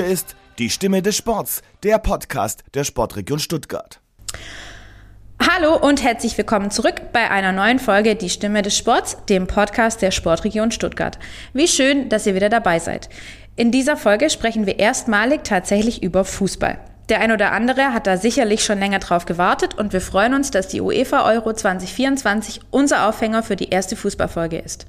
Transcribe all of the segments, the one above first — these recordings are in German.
Hier ist die Stimme des Sports, der Podcast der Sportregion Stuttgart. Hallo und herzlich willkommen zurück bei einer neuen Folge Die Stimme des Sports, dem Podcast der Sportregion Stuttgart. Wie schön, dass ihr wieder dabei seid. In dieser Folge sprechen wir erstmalig tatsächlich über Fußball. Der ein oder andere hat da sicherlich schon länger drauf gewartet und wir freuen uns, dass die UEFA Euro 2024 unser Aufhänger für die erste Fußballfolge ist.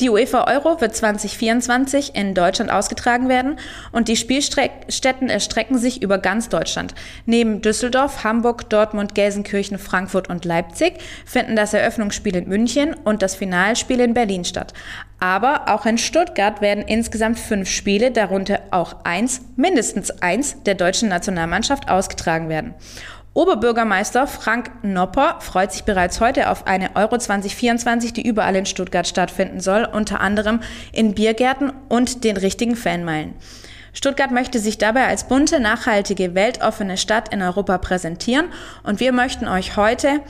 Die UEFA Euro wird 2024 in Deutschland ausgetragen werden und die Spielstätten erstrecken sich über ganz Deutschland. Neben Düsseldorf, Hamburg, Dortmund, Gelsenkirchen, Frankfurt und Leipzig finden das Eröffnungsspiel in München und das Finalspiel in Berlin statt. Aber auch in Stuttgart werden insgesamt fünf Spiele, darunter auch eins, mindestens eins der deutschen Nationalmannschaft ausgetragen werden. Oberbürgermeister Frank Nopper freut sich bereits heute auf eine Euro 2024, die überall in Stuttgart stattfinden soll, unter anderem in Biergärten und den richtigen Fanmeilen. Stuttgart möchte sich dabei als bunte, nachhaltige, weltoffene Stadt in Europa präsentieren und wir möchten euch heute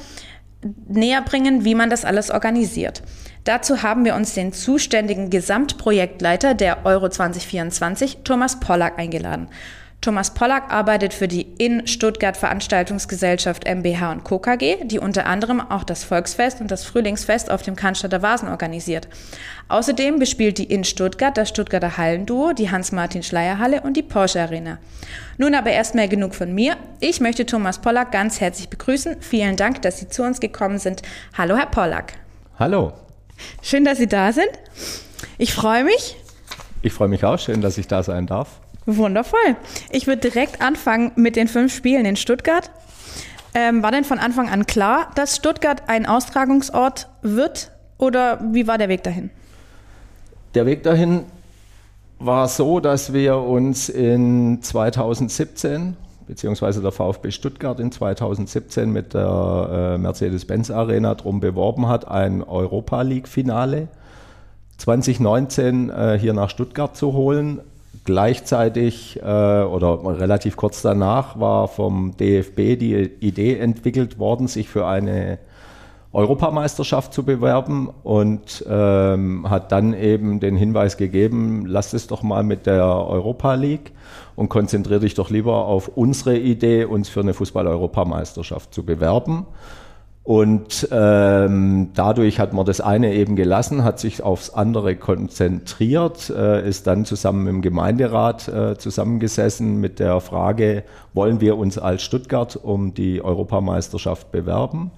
näher bringen, wie man das alles organisiert. Dazu haben wir uns den zuständigen Gesamtprojektleiter der Euro 2024, Thomas Pollack, eingeladen. Thomas Pollack arbeitet für die in Stuttgart Veranstaltungsgesellschaft MBH und Co. KG, die unter anderem auch das Volksfest und das Frühlingsfest auf dem Cannstatter Vasen organisiert. Außerdem bespielt die in Stuttgart das Stuttgarter Hallenduo, die Hans-Martin-Schleier-Halle und die Porsche Arena. Nun aber erstmal genug von mir. Ich möchte Thomas Pollack ganz herzlich begrüßen. Vielen Dank, dass Sie zu uns gekommen sind. Hallo, Herr Pollack. Hallo. Schön, dass Sie da sind. Ich freue mich. Ich freue mich auch. Schön, dass ich da sein darf. Wundervoll. Ich würde direkt anfangen mit den fünf Spielen in Stuttgart. Ähm, war denn von Anfang an klar, dass Stuttgart ein Austragungsort wird oder wie war der Weg dahin? Der Weg dahin war so, dass wir uns in 2017 beziehungsweise der VfB Stuttgart in 2017 mit der äh, Mercedes-Benz Arena darum beworben hat, ein Europa League-Finale 2019 äh, hier nach Stuttgart zu holen. Gleichzeitig äh, oder relativ kurz danach war vom DFB die Idee entwickelt worden, sich für eine Europameisterschaft zu bewerben und ähm, hat dann eben den Hinweis gegeben, lass es doch mal mit der Europa League und konzentriere dich doch lieber auf unsere Idee, uns für eine Fußball-Europameisterschaft zu bewerben. Und ähm, dadurch hat man das eine eben gelassen, hat sich aufs andere konzentriert, äh, ist dann zusammen im Gemeinderat äh, zusammengesessen mit der Frage, wollen wir uns als Stuttgart um die Europameisterschaft bewerben?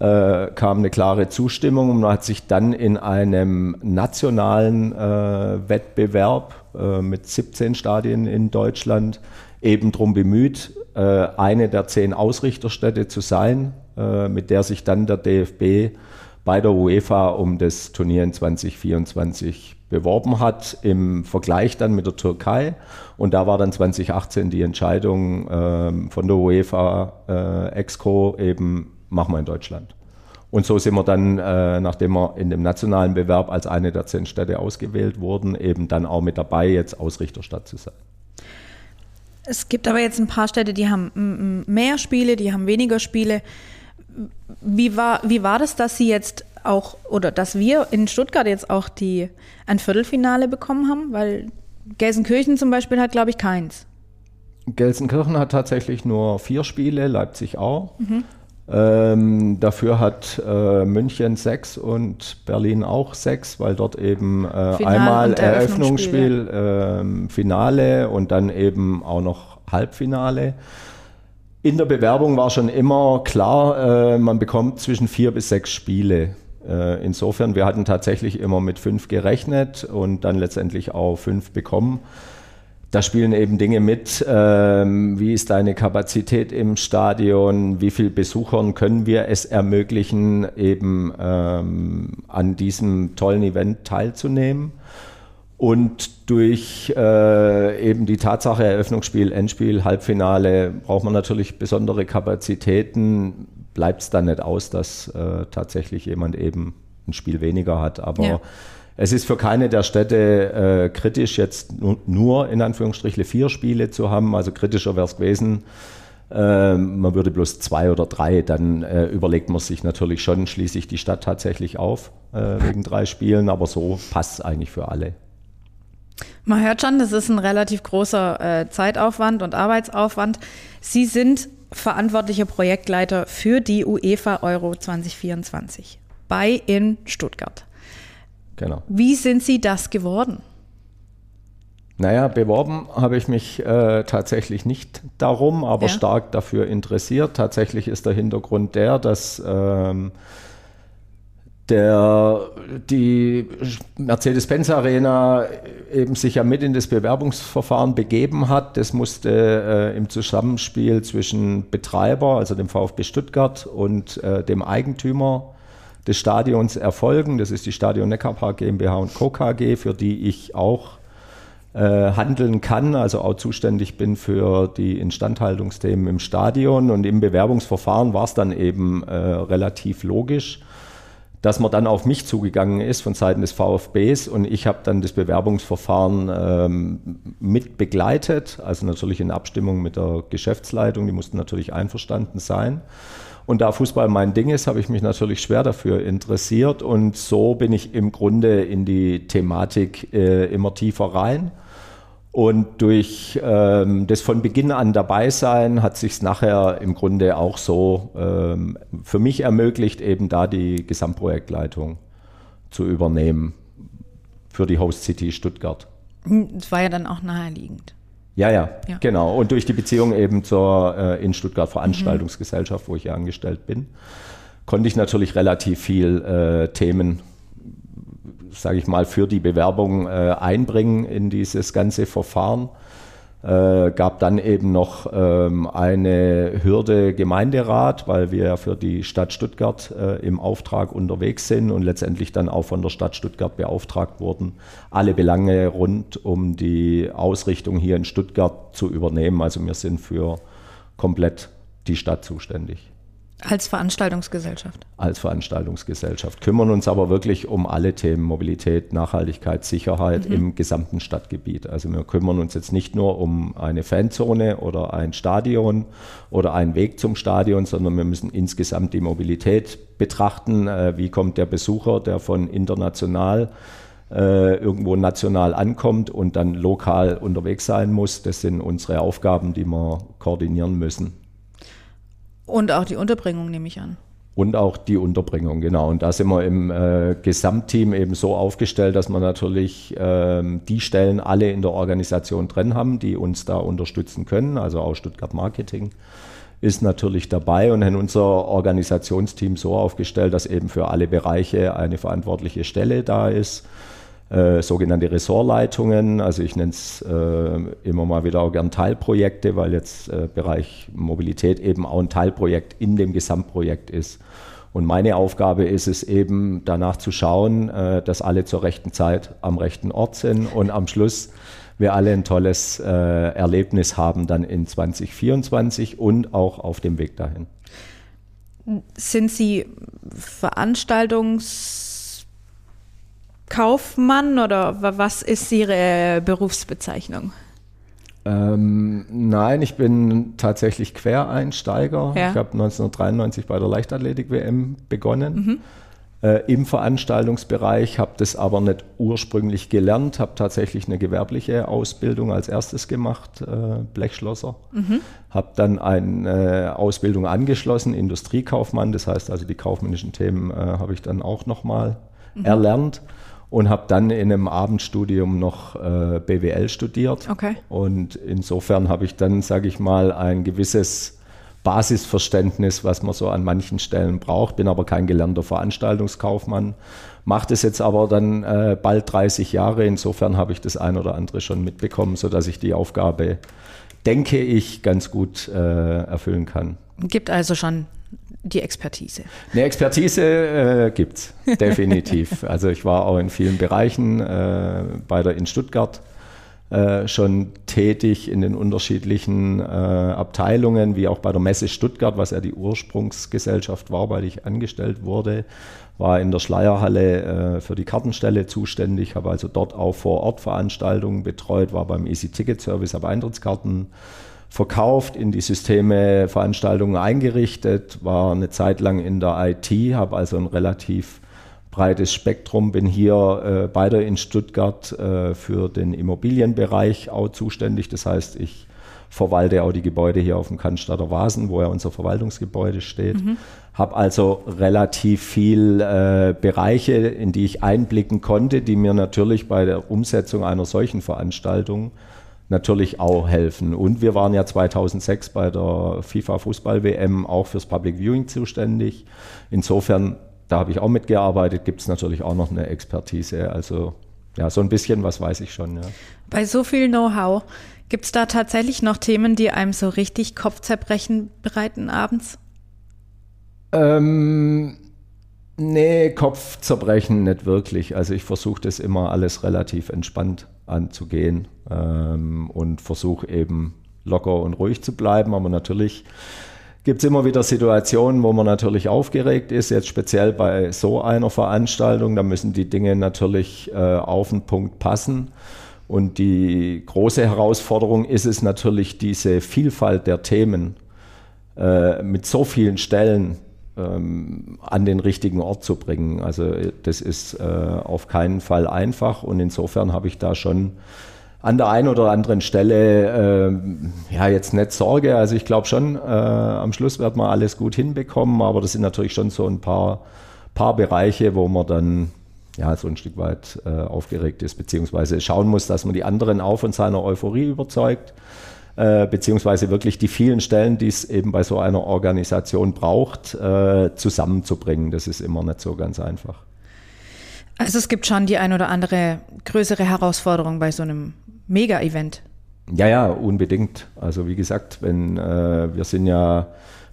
Äh, kam eine klare Zustimmung und man hat sich dann in einem nationalen äh, Wettbewerb äh, mit 17 Stadien in Deutschland eben darum bemüht, äh, eine der zehn Ausrichterstädte zu sein, äh, mit der sich dann der DFB bei der UEFA um das Turnier in 2024 beworben hat, im Vergleich dann mit der Türkei. Und da war dann 2018 die Entscheidung äh, von der UEFA äh, Exco eben, machen wir in Deutschland. Und so sind wir dann, äh, nachdem wir in dem nationalen Bewerb als eine der zehn Städte ausgewählt wurden, eben dann auch mit dabei, jetzt Ausrichterstadt zu sein. Es gibt aber jetzt ein paar Städte, die haben mehr Spiele, die haben weniger Spiele. Wie war, wie war das, dass Sie jetzt auch oder dass wir in Stuttgart jetzt auch die, ein Viertelfinale bekommen haben? Weil Gelsenkirchen zum Beispiel hat, glaube ich, keins. Gelsenkirchen hat tatsächlich nur vier Spiele, Leipzig auch. Mhm. Ähm, dafür hat äh, München sechs und Berlin auch sechs, weil dort eben äh, einmal Eröffnungsspiel, äh, Finale und dann eben auch noch Halbfinale. In der Bewerbung war schon immer klar, äh, man bekommt zwischen vier bis sechs Spiele. Äh, insofern, wir hatten tatsächlich immer mit fünf gerechnet und dann letztendlich auch fünf bekommen. Da spielen eben Dinge mit, ähm, wie ist deine Kapazität im Stadion, wie viel Besuchern können wir es ermöglichen, eben ähm, an diesem tollen Event teilzunehmen. Und durch äh, eben die Tatsache Eröffnungsspiel, Endspiel, Halbfinale braucht man natürlich besondere Kapazitäten. Bleibt es dann nicht aus, dass äh, tatsächlich jemand eben ein Spiel weniger hat. Aber ja. es ist für keine der Städte äh, kritisch, jetzt nur in Anführungsstrichen vier Spiele zu haben. Also kritischer wäre es gewesen, äh, man würde bloß zwei oder drei, dann äh, überlegt man sich natürlich schon, schließe ich die Stadt tatsächlich auf äh, wegen drei Spielen, aber so passt es eigentlich für alle. Man hört schon, das ist ein relativ großer äh, Zeitaufwand und Arbeitsaufwand. Sie sind verantwortlicher Projektleiter für die UEFA Euro 2024 bei in Stuttgart. Genau. Wie sind Sie das geworden? Naja, beworben habe ich mich äh, tatsächlich nicht darum, aber ja. stark dafür interessiert. Tatsächlich ist der Hintergrund der, dass ähm, der, die Mercedes-Benz Arena eben sich ja mit in das Bewerbungsverfahren begeben hat. Das musste äh, im Zusammenspiel zwischen Betreiber, also dem VfB Stuttgart und äh, dem Eigentümer des Stadions erfolgen. Das ist die Stadion Neckarpark GmbH und Co. KG, für die ich auch äh, handeln kann, also auch zuständig bin für die Instandhaltungsthemen im Stadion. Und im Bewerbungsverfahren war es dann eben äh, relativ logisch, dass man dann auf mich zugegangen ist von Seiten des VfBs und ich habe dann das Bewerbungsverfahren ähm, mit begleitet, also natürlich in Abstimmung mit der Geschäftsleitung, die mussten natürlich einverstanden sein. Und da Fußball mein Ding ist, habe ich mich natürlich schwer dafür interessiert und so bin ich im Grunde in die Thematik äh, immer tiefer rein. Und durch ähm, das von Beginn an dabei sein hat sich nachher im Grunde auch so ähm, für mich ermöglicht, eben da die Gesamtprojektleitung zu übernehmen für die Host City Stuttgart. Das war ja dann auch naheliegend. Ja, ja, ja, genau. Und durch die Beziehung eben zur äh, in Stuttgart Veranstaltungsgesellschaft, mhm. wo ich ja angestellt bin, konnte ich natürlich relativ viel äh, Themen sage ich mal, für die Bewerbung äh, einbringen in dieses ganze Verfahren. Äh, gab dann eben noch ähm, eine Hürde Gemeinderat, weil wir ja für die Stadt Stuttgart äh, im Auftrag unterwegs sind und letztendlich dann auch von der Stadt Stuttgart beauftragt wurden, alle Belange rund um die Ausrichtung hier in Stuttgart zu übernehmen. Also wir sind für komplett die Stadt zuständig. Als Veranstaltungsgesellschaft. Als Veranstaltungsgesellschaft. Kümmern uns aber wirklich um alle Themen Mobilität, Nachhaltigkeit, Sicherheit mhm. im gesamten Stadtgebiet. Also wir kümmern uns jetzt nicht nur um eine Fanzone oder ein Stadion oder einen Weg zum Stadion, sondern wir müssen insgesamt die Mobilität betrachten. Äh, wie kommt der Besucher, der von international äh, irgendwo national ankommt und dann lokal unterwegs sein muss. Das sind unsere Aufgaben, die wir koordinieren müssen. Und auch die Unterbringung, nehme ich an. Und auch die Unterbringung, genau. Und da sind wir im äh, Gesamtteam eben so aufgestellt, dass wir natürlich ähm, die Stellen alle in der Organisation drin haben, die uns da unterstützen können. Also auch Stuttgart Marketing ist natürlich dabei und haben unser Organisationsteam so aufgestellt, dass eben für alle Bereiche eine verantwortliche Stelle da ist äh, sogenannte Ressortleitungen. Also ich nenne es äh, immer mal wieder auch gern Teilprojekte, weil jetzt äh, Bereich Mobilität eben auch ein Teilprojekt in dem Gesamtprojekt ist. Und meine Aufgabe ist es eben danach zu schauen, äh, dass alle zur rechten Zeit am rechten Ort sind und am Schluss wir alle ein tolles äh, Erlebnis haben dann in 2024 und auch auf dem Weg dahin. Sind Sie Veranstaltungs Kaufmann oder was ist Ihre Berufsbezeichnung? Ähm, nein, ich bin tatsächlich Quereinsteiger. Ja. Ich habe 1993 bei der Leichtathletik-WM begonnen. Mhm. Äh, Im Veranstaltungsbereich habe das aber nicht ursprünglich gelernt, habe tatsächlich eine gewerbliche Ausbildung als erstes gemacht, äh, Blechschlosser. Mhm. Habe dann eine äh, Ausbildung angeschlossen, Industriekaufmann, das heißt also die kaufmännischen Themen äh, habe ich dann auch nochmal mhm. erlernt und habe dann in einem Abendstudium noch äh, BWL studiert. Okay. Und insofern habe ich dann, sage ich mal, ein gewisses Basisverständnis, was man so an manchen Stellen braucht. Bin aber kein gelernter Veranstaltungskaufmann. Mache das jetzt aber dann äh, bald 30 Jahre. Insofern habe ich das ein oder andere schon mitbekommen, sodass ich die Aufgabe, denke ich, ganz gut äh, erfüllen kann. Gibt also schon die Expertise? Eine Expertise äh, gibt es, definitiv. also ich war auch in vielen Bereichen äh, bei der in Stuttgart äh, schon tätig in den unterschiedlichen äh, Abteilungen, wie auch bei der Messe Stuttgart, was ja die Ursprungsgesellschaft war, weil ich angestellt wurde, war in der Schleierhalle äh, für die Kartenstelle zuständig, habe also dort auch vor Ort Veranstaltungen betreut, war beim Easy Ticket Service, habe Eintrittskarten verkauft, in die Systeme Veranstaltungen eingerichtet, war eine Zeit lang in der IT, habe also ein relativ breites Spektrum, bin hier äh, beide in Stuttgart äh, für den Immobilienbereich auch zuständig. Das heißt, ich verwalte auch die Gebäude hier auf dem Cannstatter Vasen, wo ja unser Verwaltungsgebäude steht. Mhm. Habe also relativ viel äh, Bereiche, in die ich einblicken konnte, die mir natürlich bei der Umsetzung einer solchen Veranstaltung natürlich auch helfen. Und wir waren ja 2006 bei der FIFA Fußball WM auch fürs Public Viewing zuständig. Insofern, da habe ich auch mitgearbeitet, gibt es natürlich auch noch eine Expertise. Also ja, so ein bisschen was weiß ich schon. Ja. Bei so viel Know-how, gibt es da tatsächlich noch Themen, die einem so richtig Kopfzerbrechen bereiten abends? Ähm, nee, Kopfzerbrechen nicht wirklich. Also ich versuche das immer alles relativ entspannt anzugehen ähm, und versuche eben locker und ruhig zu bleiben. Aber natürlich gibt es immer wieder Situationen, wo man natürlich aufgeregt ist. Jetzt speziell bei so einer Veranstaltung, da müssen die Dinge natürlich äh, auf den Punkt passen. Und die große Herausforderung ist es natürlich, diese Vielfalt der Themen äh, mit so vielen Stellen ähm, an den richtigen Ort zu bringen. Also das ist äh, auf keinen Fall einfach und insofern habe ich da schon an der einen oder anderen Stelle äh, ja jetzt nicht Sorge. Also ich glaube schon, äh, am Schluss wird man alles gut hinbekommen, aber das sind natürlich schon so ein paar, paar Bereiche, wo man dann ja so ein Stück weit äh, aufgeregt ist, beziehungsweise schauen muss, dass man die anderen auch von seiner Euphorie überzeugt. Äh, beziehungsweise wirklich die vielen Stellen, die es eben bei so einer Organisation braucht, äh, zusammenzubringen. Das ist immer nicht so ganz einfach. Also es gibt schon die ein oder andere größere Herausforderung bei so einem Mega-Event. Ja, ja, unbedingt. Also wie gesagt, wenn äh, wir sind ja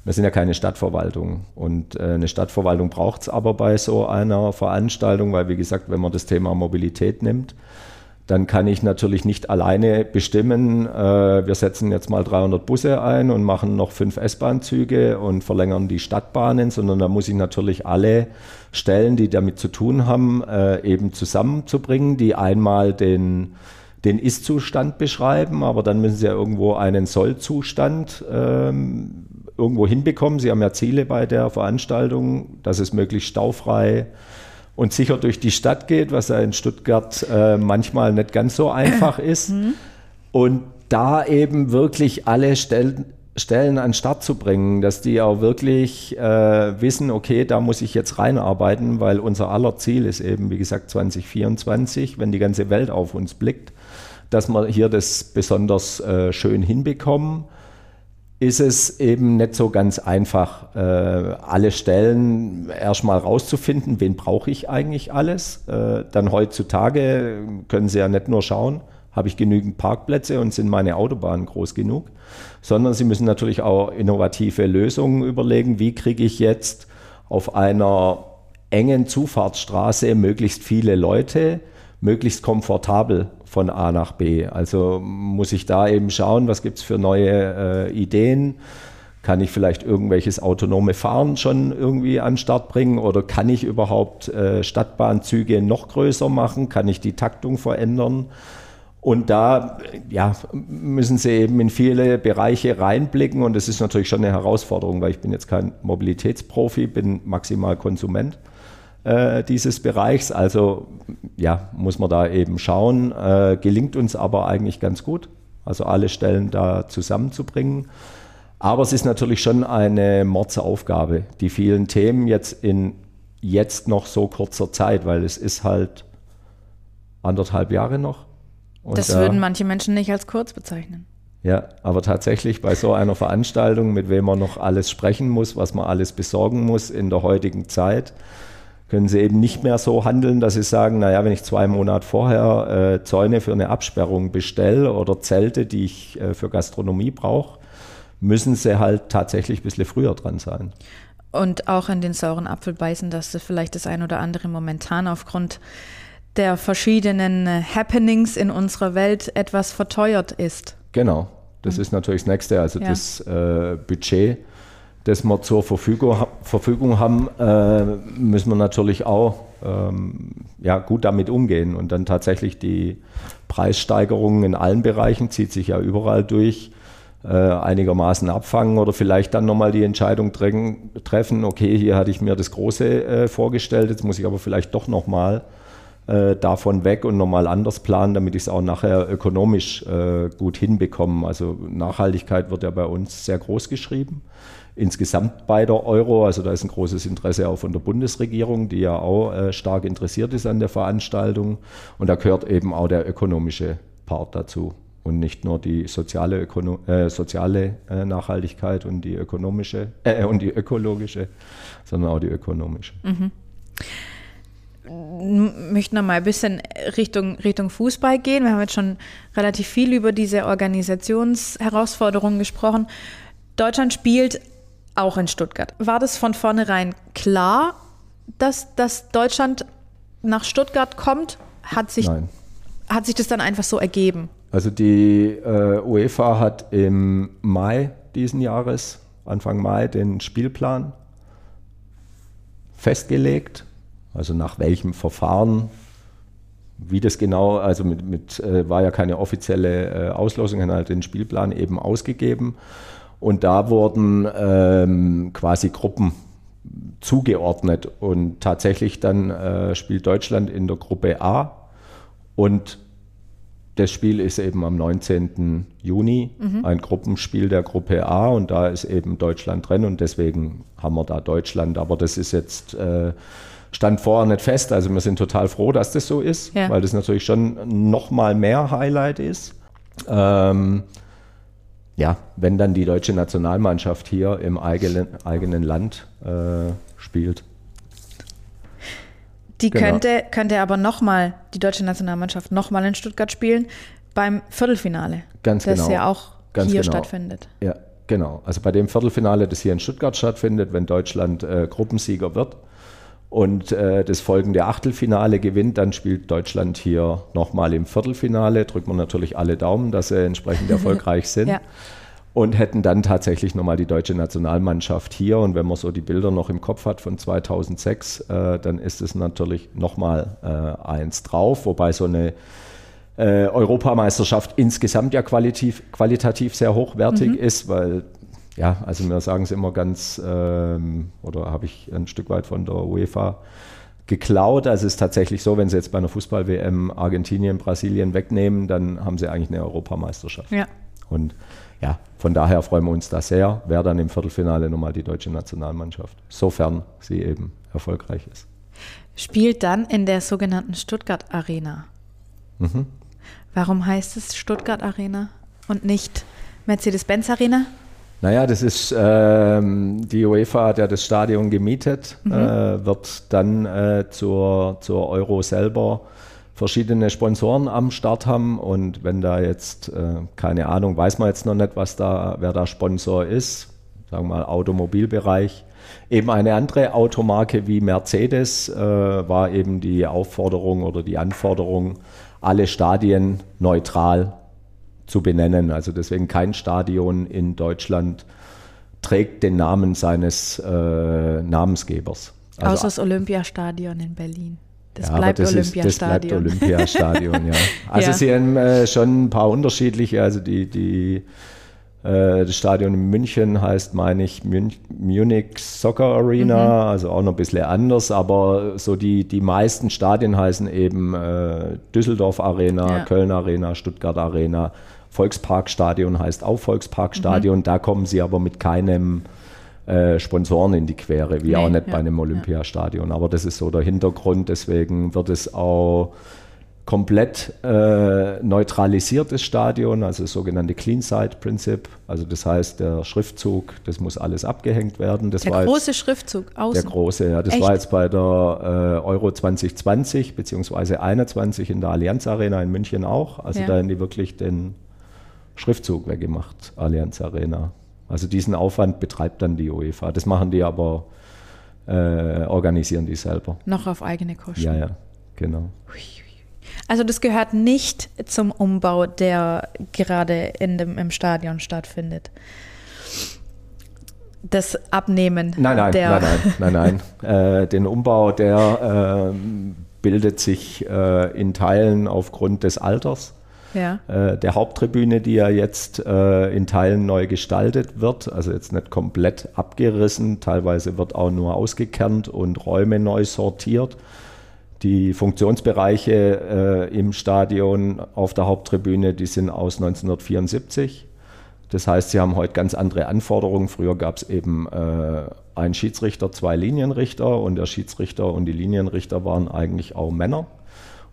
wir sind ja keine Stadtverwaltung. Und äh, eine Stadtverwaltung braucht es aber bei so einer Veranstaltung, weil wie gesagt, wenn man das Thema Mobilität nimmt, dann kann ich natürlich nicht alleine bestimmen, äh, wir setzen jetzt mal 300 Busse ein und machen noch fünf S-Bahn-Züge und verlängern die Stadtbahnen, sondern da muss ich natürlich alle Stellen, die damit zu tun haben, äh, eben zusammenzubringen, die einmal den, den Ist-Zustand beschreiben, aber dann müssen sie ja irgendwo einen Soll-Zustand ähm, irgendwo hinbekommen. Sie haben ja Ziele bei der Veranstaltung, dass es möglichst staufrei und sicher durch die Stadt geht, was ja in Stuttgart äh, manchmal nicht ganz so einfach ist. Mhm. Und da eben wirklich alle Stellen, Stellen an den Start zu bringen, dass die auch wirklich äh, wissen, okay, da muss ich jetzt reinarbeiten, weil unser aller Ziel ist eben, wie gesagt, 2024, wenn die ganze Welt auf uns blickt, dass wir hier das besonders äh, schön hinbekommen ist es eben nicht so ganz einfach, äh, alle Stellen erstmal rauszufinden, wen brauche ich eigentlich alles. Äh, dann heutzutage können Sie ja nicht nur schauen, habe ich genügend Parkplätze und sind meine Autobahnen groß genug, sondern Sie müssen natürlich auch innovative Lösungen überlegen, wie kriege ich jetzt auf einer engen Zufahrtsstraße möglichst viele Leute möglichst komfortabel von A nach B. Also muss ich da eben schauen, was gibt es für neue äh, Ideen. Kann ich vielleicht irgendwelches autonome Fahren schon irgendwie an den Start bringen oder kann ich überhaupt äh, Stadtbahnzüge noch größer machen? Kann ich die Taktung verändern? Und da ja, müssen Sie eben in viele Bereiche reinblicken und das ist natürlich schon eine Herausforderung, weil ich bin jetzt kein Mobilitätsprofi, bin maximal Konsument äh, dieses Bereichs. Also ja, muss man da eben schauen. Äh, gelingt uns aber eigentlich ganz gut, also alle Stellen da zusammenzubringen. Aber es ist natürlich schon eine Mordsaufgabe, die vielen Themen jetzt in jetzt noch so kurzer Zeit, weil es ist halt anderthalb Jahre noch. Und das würden manche Menschen nicht als kurz bezeichnen. Ja, aber tatsächlich bei so einer Veranstaltung, mit wem man noch alles sprechen muss, was man alles besorgen muss in der heutigen Zeit, können sie eben nicht mehr so handeln, dass sie sagen, naja, wenn ich zwei Monate vorher äh, Zäune für eine Absperrung bestelle oder Zelte, die ich äh, für Gastronomie brauche, müssen sie halt tatsächlich ein bisschen früher dran sein. Und auch in den sauren Apfel beißen, dass das vielleicht das ein oder andere momentan aufgrund der verschiedenen äh, Happenings in unserer Welt etwas verteuert ist. Genau, das mhm. ist natürlich das Nächste. Also ja. das äh, Budget das wir zur Verfügung, Verfügung haben, äh, müssen wir natürlich auch ähm, ja, gut damit umgehen. Und dann tatsächlich die Preissteigerungen in allen Bereichen, zieht sich ja überall durch, äh, einigermaßen abfangen oder vielleicht dann nochmal die Entscheidung drängen, treffen, okay, hier hatte ich mir das Große äh, vorgestellt, jetzt muss ich aber vielleicht doch nochmal äh, davon weg und nochmal anders planen, damit ich es auch nachher ökonomisch äh, gut hinbekomme. Also Nachhaltigkeit wird ja bei uns sehr groß geschrieben. Insgesamt bei der Euro, also da ist ein großes Interesse auch von der Bundesregierung, die ja auch äh, stark interessiert ist an der Veranstaltung. Und da gehört eben auch der ökonomische Part dazu und nicht nur die soziale, Ökono äh, soziale äh, Nachhaltigkeit und die ökonomische äh, und die ökologische, sondern auch die ökonomische. Mhm. Möchten wir mal ein bisschen Richtung, Richtung Fußball gehen. Wir haben jetzt schon relativ viel über diese Organisationsherausforderungen gesprochen. Deutschland spielt auch in Stuttgart. War das von vornherein klar, dass, dass Deutschland nach Stuttgart kommt? Hat sich, Nein. hat sich das dann einfach so ergeben? Also die äh, UEFA hat im Mai diesen Jahres, Anfang Mai, den Spielplan festgelegt. Also nach welchem Verfahren, wie das genau, also mit, mit äh, war ja keine offizielle äh, Auslosung, halt den Spielplan eben ausgegeben. Und da wurden ähm, quasi Gruppen zugeordnet. Und tatsächlich dann äh, spielt Deutschland in der Gruppe A und das Spiel ist eben am 19. Juni, mhm. ein Gruppenspiel der Gruppe A und da ist eben Deutschland drin und deswegen haben wir da Deutschland. Aber das ist jetzt, äh, stand vorher nicht fest. Also wir sind total froh, dass das so ist, ja. weil das natürlich schon nochmal mehr Highlight ist. Ähm, ja, wenn dann die deutsche Nationalmannschaft hier im eigenen, eigenen Land äh, spielt. Die genau. könnte, könnte aber nochmal, die deutsche Nationalmannschaft nochmal in Stuttgart spielen beim Viertelfinale. Ganz das genau. Das ja auch Ganz hier genau. stattfindet. Ja, genau. Also bei dem Viertelfinale, das hier in Stuttgart stattfindet, wenn Deutschland äh, Gruppensieger wird und äh, das folgende Achtelfinale gewinnt, dann spielt Deutschland hier nochmal im Viertelfinale. Drücken wir natürlich alle Daumen, dass sie entsprechend erfolgreich sind. ja und hätten dann tatsächlich nochmal die deutsche Nationalmannschaft hier. Und wenn man so die Bilder noch im Kopf hat von 2006, äh, dann ist es natürlich nochmal äh, eins drauf, wobei so eine äh, Europameisterschaft insgesamt ja qualitativ, qualitativ sehr hochwertig mhm. ist, weil ja, also wir sagen es immer ganz, ähm, oder habe ich ein Stück weit von der UEFA geklaut. Also es ist tatsächlich so, wenn sie jetzt bei einer Fußball-WM Argentinien, Brasilien wegnehmen, dann haben sie eigentlich eine Europameisterschaft. Ja. Und ja, von daher freuen wir uns da sehr. Wer dann im Viertelfinale nochmal die deutsche Nationalmannschaft, sofern sie eben erfolgreich ist. Spielt dann in der sogenannten Stuttgart Arena. Mhm. Warum heißt es Stuttgart Arena und nicht Mercedes-Benz Arena? Naja, das ist, ähm, die UEFA hat ja das Stadion gemietet, mhm. äh, wird dann äh, zur, zur Euro selber verschiedene Sponsoren am Start haben und wenn da jetzt, äh, keine Ahnung, weiß man jetzt noch nicht, was da, wer da Sponsor ist, sagen wir mal Automobilbereich, eben eine andere Automarke wie Mercedes äh, war eben die Aufforderung oder die Anforderung, alle Stadien neutral zu benennen. Also deswegen kein Stadion in Deutschland trägt den Namen seines äh, Namensgebers. Also, Außer das Olympiastadion in Berlin. Das ja, bleibt das Olympiastadion. Ist, das bleibt Olympiastadion, ja. Also ja. sie haben äh, schon ein paar unterschiedliche, also die, die äh, das Stadion in München heißt, meine ich, Münch, Munich Soccer Arena, mhm. also auch noch ein bisschen anders, aber so die, die meisten Stadien heißen eben äh, Düsseldorf Arena, ja. Köln Arena, Stuttgart Arena, Volksparkstadion heißt auch Volksparkstadion, mhm. da kommen sie aber mit keinem äh, Sponsoren in die Quere, wie nee, auch nicht ja, bei einem Olympiastadion. Aber das ist so der Hintergrund. Deswegen wird es auch komplett äh, neutralisiertes Stadion, also das sogenannte Clean Site Prinzip. Also das heißt, der Schriftzug, das muss alles abgehängt werden. Das der große jetzt, Schriftzug außen. Der große, ja. Das Echt? war jetzt bei der äh, Euro 2020 beziehungsweise 21 in der Allianz Arena in München auch. Also ja. da haben die wirklich den Schriftzug weggemacht, Allianz Arena. Also diesen Aufwand betreibt dann die UEFA. Das machen die aber, äh, organisieren die selber. Noch auf eigene Kosten. Ja, ja, genau. Also das gehört nicht zum Umbau, der gerade in dem, im Stadion stattfindet. Das Abnehmen nein, nein, der nein, nein, nein, nein. Äh, den Umbau, der äh, bildet sich äh, in Teilen aufgrund des Alters ja. äh, der Haupttribüne, die ja jetzt äh, in Teilen neu gestaltet wird, also jetzt nicht komplett abgerissen, teilweise wird auch nur ausgekernt und Räume neu sortiert. Die Funktionsbereiche äh, im Stadion auf der Haupttribüne, die sind aus 1974. Das heißt, sie haben heute ganz andere Anforderungen. Früher gab es eben äh, einen Schiedsrichter, zwei Linienrichter und der Schiedsrichter und die Linienrichter waren eigentlich auch Männer.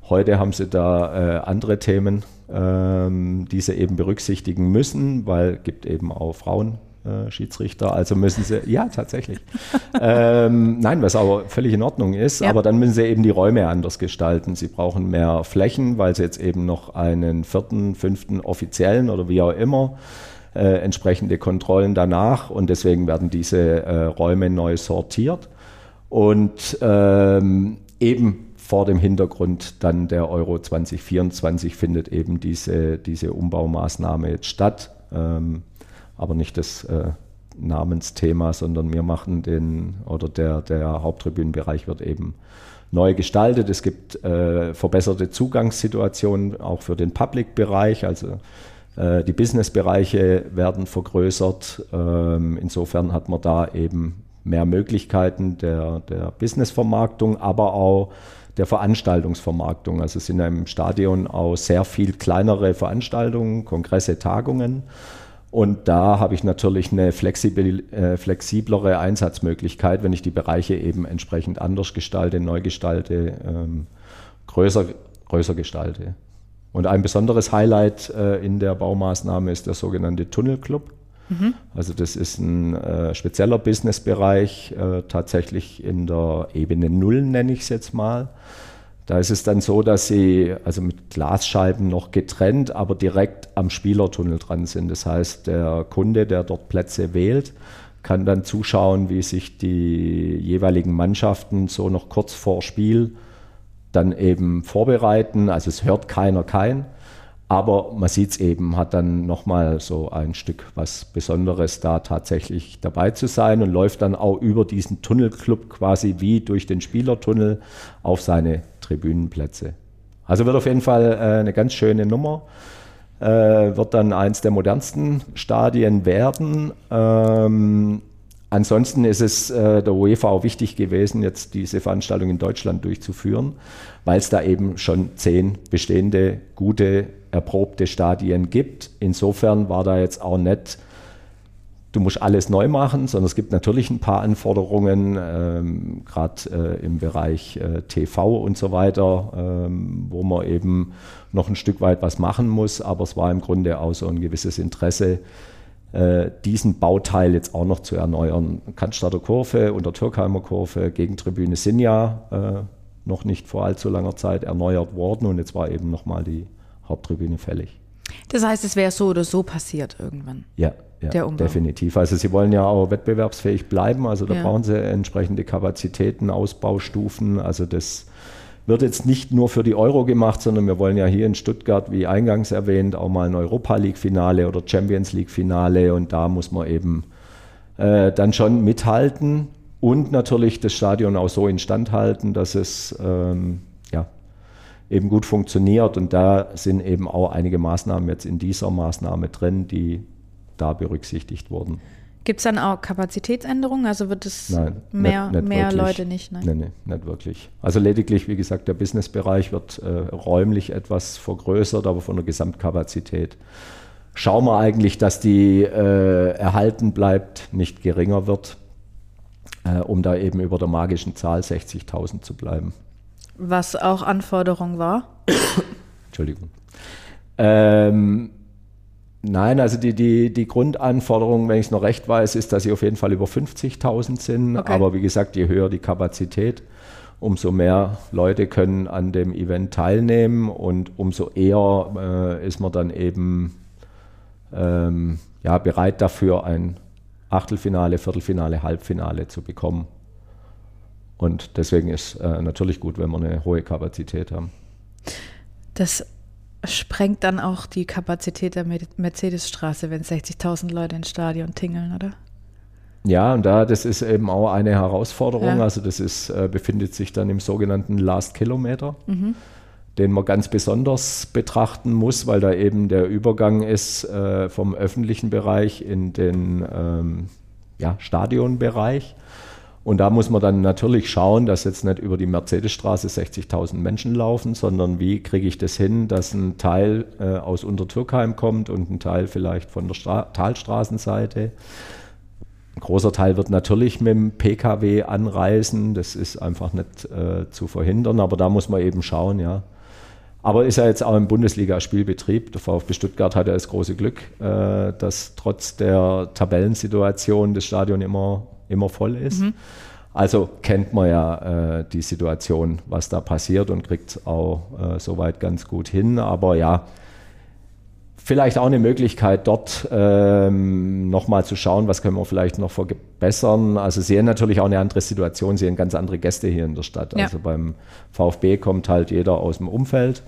Heute haben sie da äh, andere Themen, ähm, die sie eben berücksichtigen müssen, weil es gibt eben auch Frauen. Äh, Schiedsrichter, also müssen sie, ja, tatsächlich. ähm, nein, was aber völlig in Ordnung ist, Ja. aber dann müssen sie eben die Räume anders gestalten. Sie brauchen mehr Flächen, weil sie jetzt eben noch einen vierten, fünften offiziellen oder wie auch immer äh, entsprechende Kontrollen danach und deswegen werden diese äh, Räume neu sortiert und ähm, eben vor dem Hintergrund dann der Euro 2024 findet eben diese, diese Umbaumaßnahme jetzt statt, ähm, aber nicht das äh, Namensthema, sondern wir machen den oder der, der Haupttribünenbereich wird eben neu gestaltet. Es gibt äh, verbesserte Zugangssituationen auch für den Public-Bereich, also äh, die Business-Bereiche werden vergrößert. Ähm, insofern hat man da eben mehr Möglichkeiten der, der Business-Vermarktung, aber auch der Veranstaltungsvermarktung. Also es sind im Stadion auch sehr viel kleinere Veranstaltungen, Kongresse, Tagungen. Und da habe ich natürlich eine flexibil, äh, flexiblere Einsatzmöglichkeit, wenn ich die Bereiche eben entsprechend anders gestalte, neu gestalte, ähm, größer, größer gestalte. Und ein besonderes Highlight äh, in der Baumaßnahme ist der sogenannte Tunnelclub. Also das ist ein äh, spezieller Businessbereich, äh, tatsächlich in der Ebene Null nenne ich es jetzt mal. Da ist es dann so, dass sie also mit Glasscheiben noch getrennt, aber direkt am Spielertunnel dran sind. Das heißt, der Kunde, der dort Plätze wählt, kann dann zuschauen, wie sich die jeweiligen Mannschaften so noch kurz vor Spiel dann eben vorbereiten. Also es hört keiner kein. Aber man sieht es eben, hat dann nochmal so ein Stück was Besonderes da tatsächlich dabei zu sein und läuft dann auch über diesen Tunnelclub quasi wie durch den Spielertunnel auf seine Tribünenplätze. Also wird auf jeden Fall äh, eine ganz schöne Nummer. Äh, wird dann eins der modernsten Stadien werden. Ähm, Ansonsten ist es äh, der UEFA auch wichtig gewesen, jetzt diese Veranstaltung in Deutschland durchzuführen, weil es da eben schon zehn bestehende, gute, erprobte Stadien gibt. Insofern war da jetzt auch nicht, du musst alles neu machen, sondern es gibt natürlich ein paar Anforderungen, ähm, gerade äh, im Bereich äh, TV und so weiter, ähm, wo man eben noch ein Stück weit was machen muss. Aber es war im Grunde auch so ein gewisses Interesse, äh, diesen Bauteil jetzt auch noch zu erneuern. Cannstatter Kurve und der Türkheimer Kurve, Gegentribüne sind ja äh, noch nicht vor allzu langer Zeit erneuert worden und jetzt war eben nochmal die Haupttribüne fällig. Das heißt, es wäre so oder so passiert irgendwann. Ja, ja definitiv. Also sie wollen ja auch wettbewerbsfähig bleiben, also da Ja. brauchen sie entsprechende Kapazitäten, Ausbaustufen. Also das wird jetzt nicht nur für die Euro gemacht, sondern wir wollen ja hier in Stuttgart, wie eingangs erwähnt, auch mal ein Europa League-Finale oder Champions League-Finale und da muss man eben äh, dann schon mithalten und natürlich das Stadion auch so instand halten, dass es ähm, ja, eben gut funktioniert und da sind eben auch einige Maßnahmen jetzt in dieser Maßnahme drin, die da berücksichtigt wurden. Gibt es dann auch Kapazitätsänderungen? Also wird es Nein, mehr, nicht- nicht mehr wirklich. Leute nicht? Nein. Nee, nee, nicht wirklich. Also lediglich, wie gesagt, der Businessbereich wird äh, räumlich etwas vergrößert, aber von der Gesamtkapazität schauen wir eigentlich, dass die äh, erhalten bleibt, nicht geringer wird, äh, um da eben über der magischen Zahl 60.000 zu bleiben. Was auch Anforderung war? Entschuldigung. Ähm, nein, also die, die, die Grundanforderung, wenn ich es noch recht weiß, ist, dass sie auf jeden Fall über 50.000 sind. Okay. Aber wie gesagt, je höher die Kapazität, umso mehr Leute können an dem Event teilnehmen und umso eher äh, ist man dann eben ähm, ja, bereit dafür, ein Achtelfinale, Viertelfinale, Halbfinale zu bekommen. Und deswegen ist äh, natürlich gut, wenn wir eine hohe Kapazität haben. Das sprengt dann auch die Kapazität der Mer- Mercedesstraße, wenn 60.000 Leute ins Stadion tingeln, oder? Ja, und da, das ist eben auch eine Herausforderung. Ja. Also das ist, äh, befindet sich dann im sogenannten Last Kilometer. Den man ganz besonders betrachten muss, weil da eben der Übergang ist äh, vom öffentlichen Bereich in den ähm, ja, Stadionbereich. Und da muss man dann natürlich schauen, dass jetzt nicht über die Mercedesstraße 60.000 Menschen laufen, sondern wie kriege ich das hin, dass ein Teil äh, aus Untertürkheim kommt und ein Teil vielleicht von der Stra Talstraßenseite. Ein großer Teil wird natürlich mit dem Pkw anreisen, das ist einfach nicht äh, zu verhindern, aber da muss man eben schauen, ja. Aber ist ja jetzt auch im Bundesliga-Spielbetrieb. Der VfB Stuttgart hat ja das große Glück, äh, dass trotz der Tabellensituation das Stadion immer immer voll ist. Mhm. Also kennt man ja äh, die Situation, was da passiert und kriegt auch äh, soweit ganz gut hin. Aber ja, vielleicht auch eine Möglichkeit, dort ähm, nochmal zu schauen, was können wir vielleicht noch verbessern. Also Sie haben natürlich auch eine andere Situation, Sie haben ganz andere Gäste hier in der Stadt. Ja. Also beim VfB kommt halt jeder aus dem Umfeld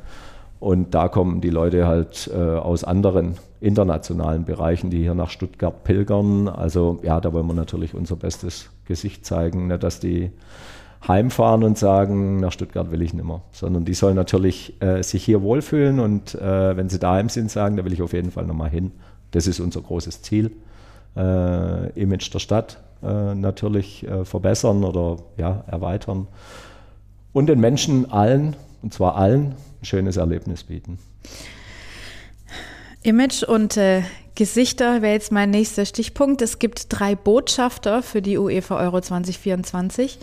und da kommen die Leute halt äh, aus anderen internationalen Bereichen, die hier nach Stuttgart pilgern. Also ja, da wollen wir natürlich unser bestes Gesicht zeigen, nicht, dass die heimfahren und sagen, nach Stuttgart will ich nicht mehr, sondern die sollen natürlich äh, sich hier wohlfühlen und äh, wenn sie daheim sind, sagen, da will ich auf jeden Fall nochmal hin. Das ist unser großes Ziel. Äh, Image der Stadt äh, natürlich äh, verbessern oder ja, erweitern und den Menschen allen, und zwar allen, ein schönes Erlebnis bieten. Image und äh, Gesichter wäre jetzt mein nächster Stichpunkt. Es gibt drei Botschafter für die UEFA Euro 2024.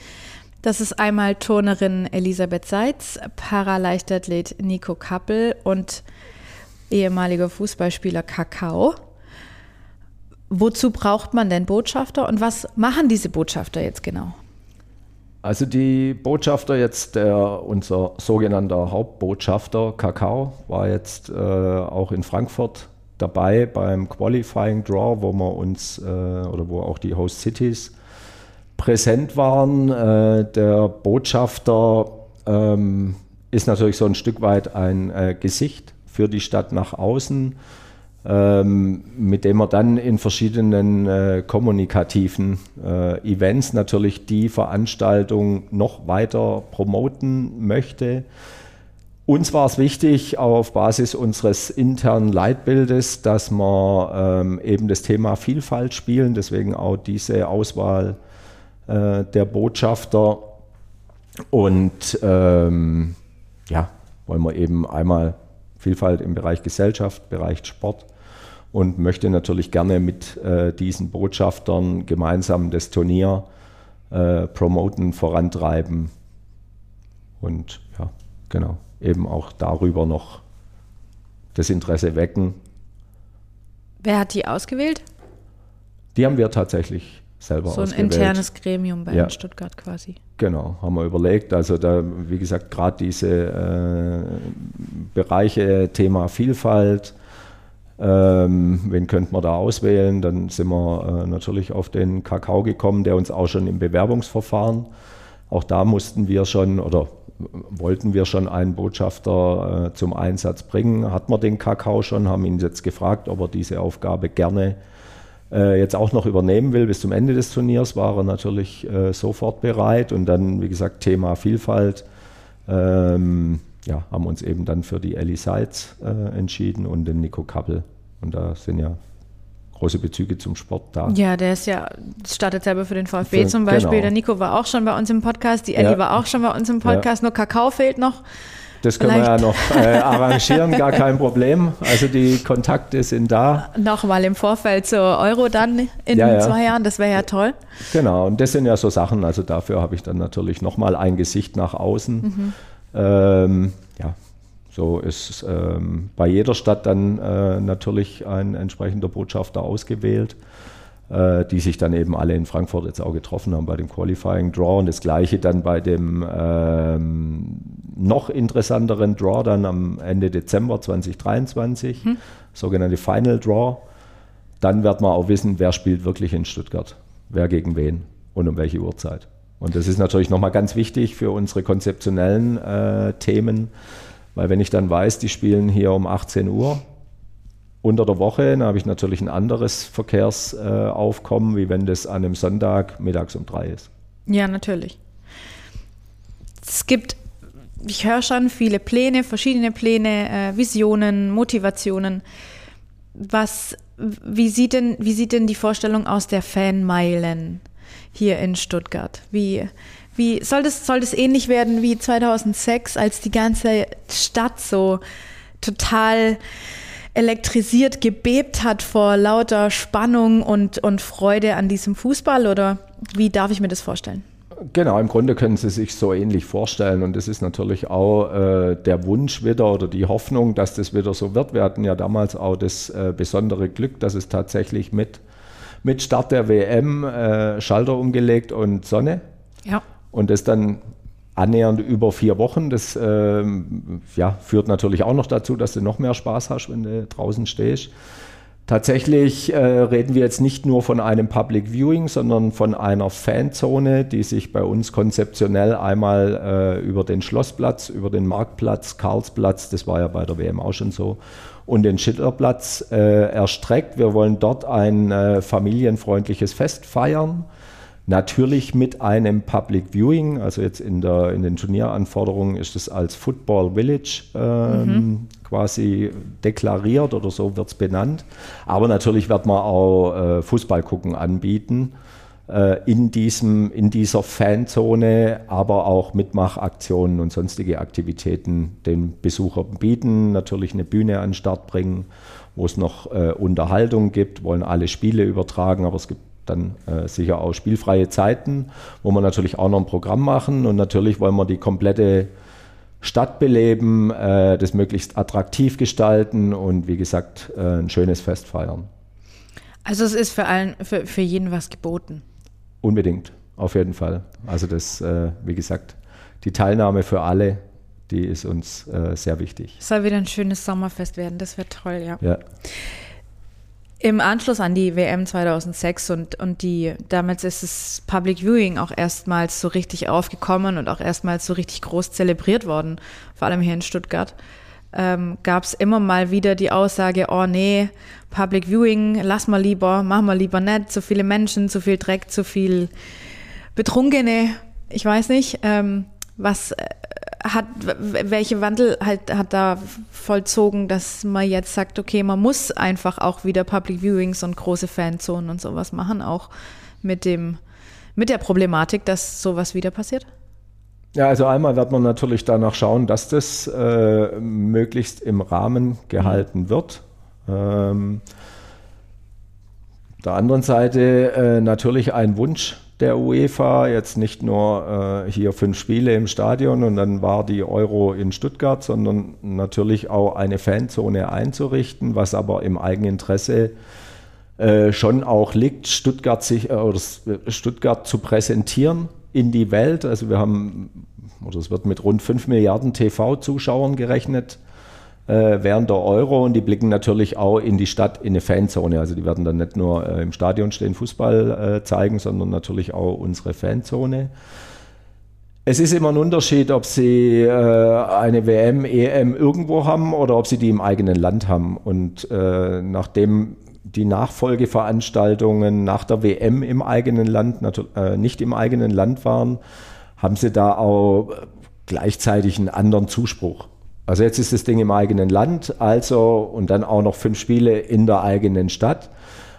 Das ist einmal Turnerin Elisabeth Seitz, Paraleichtathlet Nico Kappel und ehemaliger Fußballspieler Kakao. Wozu braucht man denn Botschafter und was machen diese Botschafter jetzt genau? Also die Botschafter jetzt, der, unser sogenannter Hauptbotschafter Kakao war jetzt äh, auch in Frankfurt dabei beim Qualifying Draw, wo wir uns äh, oder wo auch die Host Cities präsent waren. Äh, der Botschafter ähm, ist natürlich so ein Stück weit ein äh, Gesicht für die Stadt nach außen ähm, mit dem er dann in verschiedenen äh, kommunikativen äh, Events natürlich die Veranstaltung noch weiter promoten möchte. Uns war es wichtig, auf Basis unseres internen Leitbildes, dass wir ähm, eben das Thema Vielfalt spielen, deswegen auch diese Auswahl äh, der Botschafter. Und ähm, ja, wollen wir eben einmal Vielfalt im Bereich Gesellschaft, Bereich Sport und möchte natürlich gerne mit äh, diesen Botschaftern gemeinsam das Turnier äh, promoten, vorantreiben und ja, genau, eben auch darüber noch das Interesse wecken. Wer hat die ausgewählt? Die haben wir tatsächlich selber so ein ausgewählt. internes Gremium bei ja. Stuttgart quasi. Genau, haben wir überlegt. Also da, wie gesagt, gerade diese äh, Bereiche Thema Vielfalt, ähm, wen könnten wir da auswählen? Dann sind wir äh, natürlich auf den Kakao gekommen, der uns auch schon im Bewerbungsverfahren, auch da mussten wir schon oder wollten wir schon einen Botschafter äh, zum Einsatz bringen. Hatten wir den Kakao schon, haben ihn jetzt gefragt, ob er diese Aufgabe gerne äh, jetzt auch noch übernehmen will. Bis zum Ende des Turniers war er natürlich äh, sofort bereit und dann, wie gesagt, Thema Vielfalt. Ähm, ja, haben uns eben dann für die Ellie Seitz äh, entschieden und den Nico Kappel. Und da sind ja große Bezüge zum Sport da. Ja, der ist ja, startet selber für den VfB für, zum Beispiel. Genau. Der Nico war auch schon bei uns im Podcast, die Ellie ja. war auch schon bei uns im Podcast, ja. nur Kakao fehlt noch. Das können Vielleicht. wir ja noch äh, arrangieren, gar kein Problem. Also die Kontakte sind da. Nochmal im Vorfeld zur Euro dann in ja, zwei Jahren, das wäre ja toll. Genau, und das sind ja so Sachen, also dafür habe ich dann natürlich nochmal ein Gesicht nach außen. Mhm. Ähm, ja, so ist ähm, bei jeder Stadt dann äh, natürlich ein entsprechender Botschafter ausgewählt, äh, die sich dann eben alle in Frankfurt jetzt auch getroffen haben bei dem Qualifying Draw und das gleiche dann bei dem ähm, noch interessanteren Draw dann am Ende Dezember 2023, hm. sogenannte Final Draw. Dann wird man auch wissen, wer spielt wirklich in Stuttgart, wer gegen wen und um welche Uhrzeit. Und das ist natürlich nochmal ganz wichtig für unsere konzeptionellen äh, Themen, weil wenn ich dann weiß, die spielen hier um 18 Uhr unter der Woche, dann habe ich natürlich ein anderes Verkehrsaufkommen, wie wenn das an einem Sonntag mittags um drei ist. Ja, natürlich. Es gibt ich höre schon viele Pläne, verschiedene Pläne, äh, Visionen, Motivationen. Was, wie sieht denn, wie sieht denn die Vorstellung aus der Fanmeilen hier in Stuttgart? Wie, wie soll das, soll das ähnlich werden wie 2006, als die ganze Stadt so total elektrisiert gebebt hat vor lauter Spannung und, und Freude an diesem Fußball? Oder wie darf ich mir das vorstellen? Genau, im Grunde können Sie sich so ähnlich vorstellen. Und das ist natürlich auch äh, der Wunsch wieder oder die Hoffnung, dass das wieder so wird. Wir hatten ja damals auch das äh, besondere Glück, dass es tatsächlich mit, mit Start der WM äh, Schalter umgelegt und Sonne. Ja. Und das dann annähernd über vier Wochen. Das ähm, ja, führt natürlich auch noch dazu, dass du noch mehr Spaß hast, wenn du draußen stehst. Tatsächlich äh, reden wir jetzt nicht nur von einem Public Viewing, sondern von einer Fanzone, die sich bei uns konzeptionell einmal äh, über den Schlossplatz, über den Marktplatz, Karlsplatz, das war ja bei der WM auch schon so, und den Schillerplatz äh, erstreckt. Wir wollen dort ein äh, familienfreundliches Fest feiern. Natürlich mit einem Public Viewing, also jetzt in, der, in den Turnieranforderungen ist es als Football Village ähm, mhm quasi deklariert oder so wird es benannt. Aber natürlich wird man auch äh, Fußball gucken anbieten äh, in, diesem, in dieser Fanzone, aber auch Mitmachaktionen und sonstige Aktivitäten den Besuchern bieten. Natürlich eine Bühne an den Start bringen, wo es noch äh, Unterhaltung gibt, wollen alle Spiele übertragen, aber es gibt dann äh, sicher auch spielfreie Zeiten, wo wir natürlich auch noch ein Programm machen und natürlich wollen wir die komplette Stadt beleben, äh, das möglichst attraktiv gestalten und wie gesagt äh, ein schönes Fest feiern. Also es ist für allen, für, für jeden was geboten. Unbedingt, auf jeden Fall. Also das, äh, wie gesagt, die Teilnahme für alle, die ist uns äh, sehr wichtig. Es soll wieder ein schönes Sommerfest werden, das wird toll, ja. ja. Im Anschluss an die WM 2006 und, und die, damals ist das Public Viewing auch erstmals so richtig aufgekommen und auch erstmals so richtig groß zelebriert worden, vor allem hier in Stuttgart, ähm, gab es immer mal wieder die Aussage, oh nee, Public Viewing, lass mal lieber, mach mal lieber nicht, zu viele Menschen, zu viel Dreck, zu viel Betrunkene, ich weiß nicht. Ähm, was äh, hat, welche Wandel halt, hat da vollzogen, dass man jetzt sagt, okay, man muss einfach auch wieder Public Viewings und große Fanzonen und sowas machen, auch mit dem, mit der Problematik, dass sowas wieder passiert? Ja, also einmal wird man natürlich danach schauen, dass das äh, möglichst im Rahmen gehalten wird. Ähm, der anderen Seite äh, natürlich ein Wunsch der UEFA, jetzt nicht nur äh, hier fünf Spiele im Stadion und dann war die Euro in Stuttgart, sondern natürlich auch eine Fanzone einzurichten, was aber im Eigeninteresse äh, schon auch liegt, Stuttgart, sich, äh, Stuttgart zu präsentieren in die Welt. Also wir haben, oder es wird mit rund 5 Milliarden TV-Zuschauern gerechnet während der Euro und die blicken natürlich auch in die Stadt, in eine Fanzone. Also die werden dann nicht nur äh, im Stadion stehen, Fußball äh, zeigen, sondern natürlich auch unsere Fanzone. Es ist immer ein Unterschied, ob sie äh, eine WM, EM irgendwo haben oder ob sie die im eigenen Land haben. Und äh, nachdem die Nachfolgeveranstaltungen nach der WM im eigenen Land, äh, nicht im eigenen Land waren, haben sie da auch gleichzeitig einen anderen Zuspruch. Also jetzt ist das Ding im eigenen Land, also und dann auch noch fünf Spiele in der eigenen Stadt.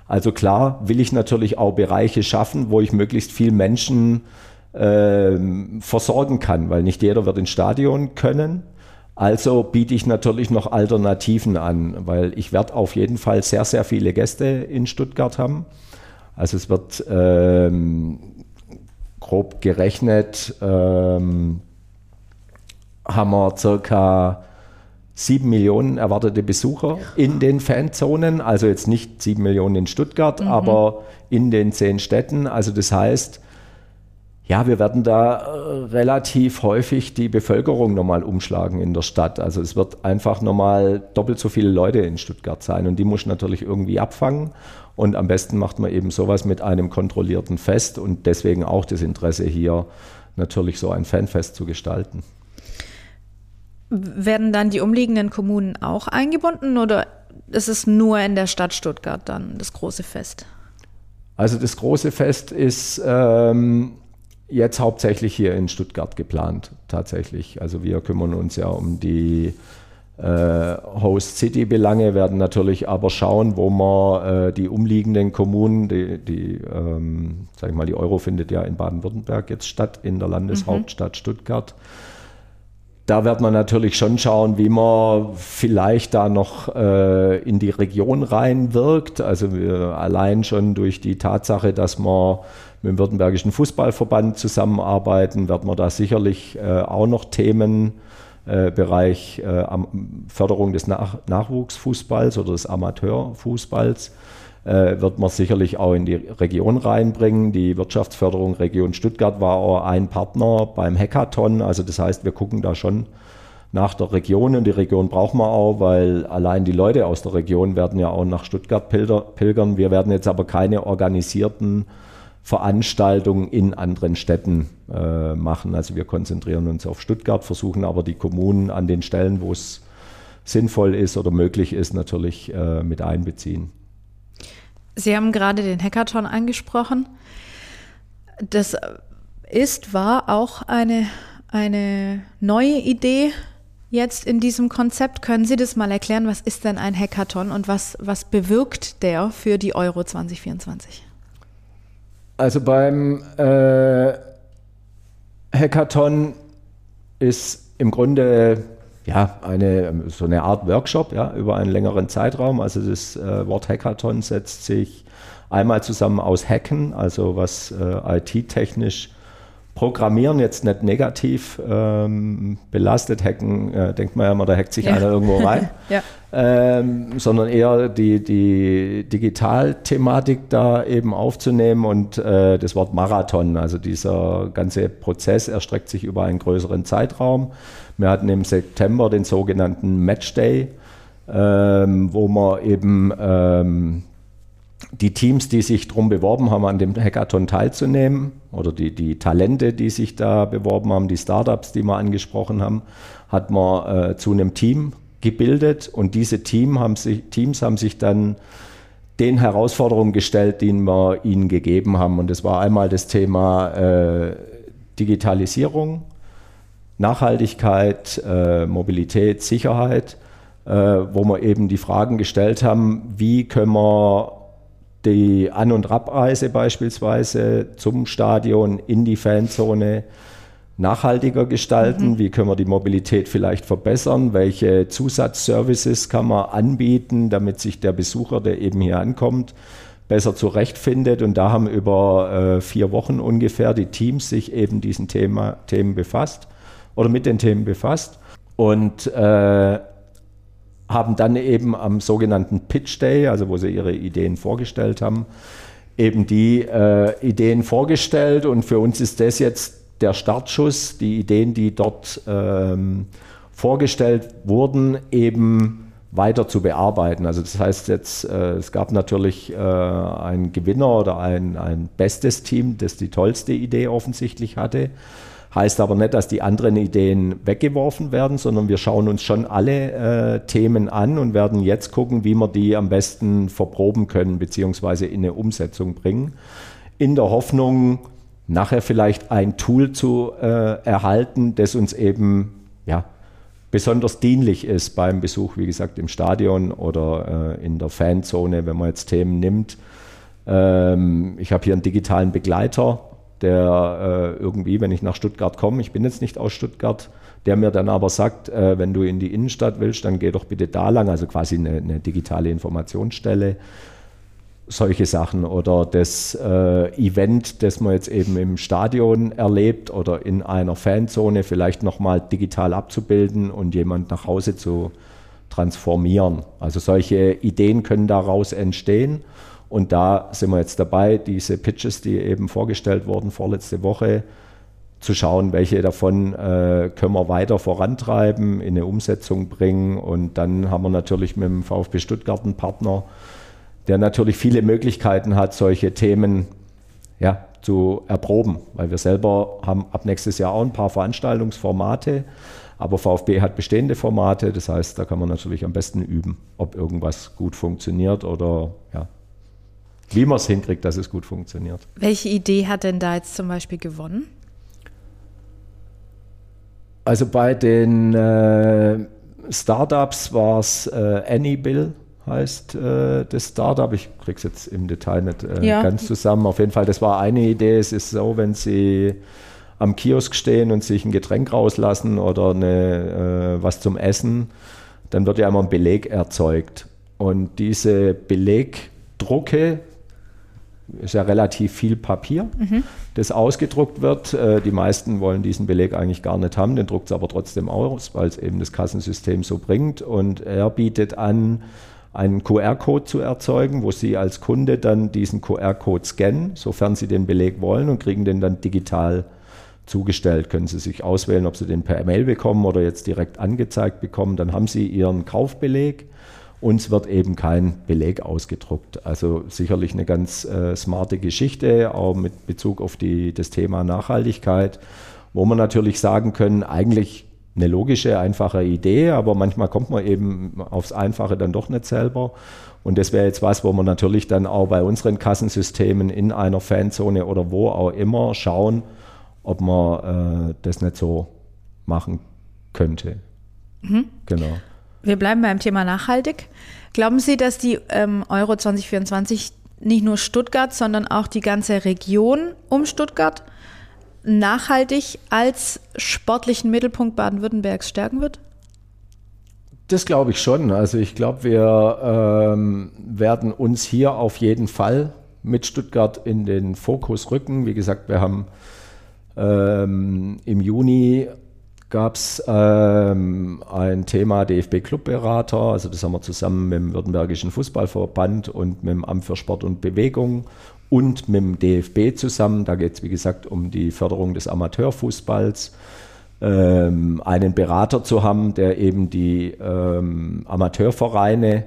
Also klar will ich natürlich auch Bereiche schaffen, wo ich möglichst viel Menschen äh, versorgen kann, weil nicht jeder wird ins Stadion können. Also biete ich natürlich noch Alternativen an, weil ich werde auf jeden Fall sehr, sehr viele Gäste in Stuttgart haben. Also es wird ähm, grob gerechnet, ähm, haben wir circa sieben Millionen erwartete Besucher in den Fanzonen, also jetzt nicht sieben Millionen in Stuttgart, mhm. aber in den zehn Städten. Also das heißt, ja, wir werden da äh, relativ häufig die Bevölkerung nochmal umschlagen in der Stadt. Also es wird einfach nochmal doppelt so viele Leute in Stuttgart sein und die muss natürlich irgendwie abfangen. Und am besten macht man eben sowas mit einem kontrollierten Fest und deswegen auch das Interesse hier natürlich so ein Fanfest zu gestalten. Werden dann die umliegenden Kommunen auch eingebunden oder ist es nur in der Stadt Stuttgart dann das große Fest? Also das große Fest ist ähm, jetzt hauptsächlich hier in Stuttgart geplant, tatsächlich. Also wir kümmern uns ja um die äh, Host City Belange, werden natürlich aber schauen, wo man äh, die umliegenden Kommunen, die, die ähm, sag ich mal, die Euro findet ja in Baden-Württemberg jetzt statt, in der Landeshauptstadt mhm. Stuttgart. Da wird man natürlich schon schauen, wie man vielleicht da noch äh, in die Region reinwirkt. Also wir, allein schon durch die Tatsache, dass wir mit dem Württembergischen Fußballverband zusammenarbeiten, wird man da sicherlich äh, auch noch Themen äh, Bereich äh, Förderung des Nach Nachwuchsfußballs oder des Amateurfußballs äh, wird man sicherlich auch in die Region reinbringen. Die Wirtschaftsförderung Region Stuttgart war auch ein Partner beim Hackathon. Also das heißt, wir gucken da schon nach der Region und die Region brauchen wir auch, weil allein die Leute aus der Region werden ja auch nach Stuttgart pilgern. Wir werden jetzt aber keine organisierten Veranstaltungen in anderen Städten äh, machen. Also wir konzentrieren uns auf Stuttgart, versuchen aber die Kommunen an den Stellen, wo es sinnvoll ist oder möglich ist, natürlich äh, mit einbeziehen. Sie haben gerade den Hackathon angesprochen. Das ist, war auch eine, eine neue Idee jetzt in diesem Konzept. Können Sie das mal erklären? Was ist denn ein Hackathon und was, was bewirkt der für die Euro 2024? Also beim äh, Hackathon ist im Grunde ja, eine, so eine Art Workshop ja, über einen längeren Zeitraum. Also das äh, Wort Hackathon setzt sich einmal zusammen aus Hacken, also was äh, IT-technisch Programmieren jetzt nicht negativ ähm, belastet. Hacken, äh, denkt man ja immer, da hackt sich ja. einer irgendwo rein. ja. ähm, sondern eher die, die Digitalthematik da eben aufzunehmen und äh, das Wort Marathon, also dieser ganze Prozess erstreckt sich über einen größeren Zeitraum. Wir hatten im September den sogenannten Match Day, ähm, wo man eben ähm, die Teams, die sich darum beworben haben, an dem Hackathon teilzunehmen, oder die, die Talente, die sich da beworben haben, die Startups, die wir angesprochen haben, hat man äh, zu einem Team gebildet und diese Team haben sich, Teams haben sich dann den Herausforderungen gestellt, die wir ihnen gegeben haben. Und das war einmal das Thema äh, Digitalisierung, Nachhaltigkeit, äh, Mobilität, Sicherheit, äh, wo wir eben die Fragen gestellt haben, wie können wir die An- und Abreise beispielsweise zum Stadion in die Fanzone nachhaltiger gestalten? Mhm. Wie können wir die Mobilität vielleicht verbessern? Welche Zusatzservices kann man anbieten, damit sich der Besucher, der eben hier ankommt, besser zurechtfindet? Und da haben über äh, vier Wochen ungefähr die Teams sich eben diesen Thema, Themen befasst oder mit den Themen befasst. Und äh, haben dann eben am sogenannten Pitch Day, also wo sie ihre Ideen vorgestellt haben, eben die äh, Ideen vorgestellt. Und für uns ist das jetzt der Startschuss, die Ideen, die dort ähm, vorgestellt wurden, eben weiter zu bearbeiten. Also das heißt jetzt, äh, es gab natürlich äh, einen Gewinner oder ein, ein bestes Team, das die tollste Idee offensichtlich hatte. Heißt aber nicht, dass die anderen Ideen weggeworfen werden, sondern wir schauen uns schon alle äh, Themen an und werden jetzt gucken, wie wir die am besten verproben können, beziehungsweise in eine Umsetzung bringen. In der Hoffnung, nachher vielleicht ein Tool zu äh, erhalten, das uns eben ja, besonders dienlich ist beim Besuch, wie gesagt, im Stadion oder äh, in der Fanzone, wenn man jetzt Themen nimmt. Ähm, ich habe hier einen digitalen Begleiter, der äh, irgendwie, wenn ich nach Stuttgart komme, ich bin jetzt nicht aus Stuttgart, der mir dann aber sagt, äh, wenn du in die Innenstadt willst, dann geh doch bitte da lang, also quasi eine, eine digitale Informationsstelle. Solche Sachen oder das äh, Event, das man jetzt eben im Stadion erlebt oder in einer Fanzone vielleicht nochmal digital abzubilden und jemand nach Hause zu transformieren. Also solche Ideen können daraus entstehen. Und da sind wir jetzt dabei, diese Pitches, die eben vorgestellt wurden vorletzte Woche, zu schauen, welche davon äh, können wir weiter vorantreiben, in eine Umsetzung bringen. Und dann haben wir natürlich mit dem VfB Stuttgart einen Partner, der natürlich viele Möglichkeiten hat, solche Themen ja, zu erproben, weil wir selber haben ab nächstes Jahr auch ein paar Veranstaltungsformate, aber VfB hat bestehende Formate, das heißt, da kann man natürlich am besten üben, ob irgendwas gut funktioniert oder ja, wie man es hinkriegt, dass es gut funktioniert. Welche Idee hat denn da jetzt zum Beispiel gewonnen? Also bei den äh, Startups war es äh, Anybill heißt äh, das Startup. Ich kriege es jetzt im Detail nicht äh, ja. ganz zusammen. Auf jeden Fall, das war eine Idee. Es ist so, wenn Sie am Kiosk stehen und sich ein Getränk rauslassen oder eine, äh, was zum Essen, dann wird ja immer ein Beleg erzeugt. Und diese Belegdrucke ist ja relativ viel Papier, mhm. das ausgedruckt wird. Äh, die meisten wollen diesen Beleg eigentlich gar nicht haben, den druckt es aber trotzdem aus, weil es eben das Kassensystem so bringt. Und er bietet an, einen QR-Code zu erzeugen, wo Sie als Kunde dann diesen QR-Code scannen, sofern Sie den Beleg wollen und kriegen den dann digital zugestellt. Können Sie sich auswählen, ob Sie den per Mail bekommen oder jetzt direkt angezeigt bekommen. Dann haben Sie Ihren Kaufbeleg uns wird eben kein Beleg ausgedruckt. Also sicherlich eine ganz äh, smarte Geschichte, auch mit Bezug auf die, das Thema Nachhaltigkeit, wo man natürlich sagen können, eigentlich eine logische, einfache Idee, aber manchmal kommt man eben aufs Einfache dann doch nicht selber. Und das wäre jetzt was, wo man natürlich dann auch bei unseren Kassensystemen in einer Fanzone oder wo auch immer schauen, ob man äh, das nicht so machen könnte. Mhm. Genau. Wir bleiben beim Thema nachhaltig. Glauben Sie, dass die ähm, Euro 2024 nicht nur Stuttgart, sondern auch die ganze Region um Stuttgart nachhaltig als sportlichen Mittelpunkt Baden-Württembergs stärken wird? Das glaube ich schon. Also ich glaube, wir ähm, werden uns hier auf jeden Fall mit Stuttgart in den Fokus rücken. Wie gesagt, wir haben ähm, im Juni gab es ähm, ein Thema DFB-Clubberater, also das haben wir zusammen mit dem Württembergischen Fußballverband und mit dem Amt für Sport und Bewegung und mit dem DFB zusammen. Da geht es, wie gesagt, um die Förderung des Amateurfußballs. Ähm, einen Berater zu haben, der eben die ähm, Amateurvereine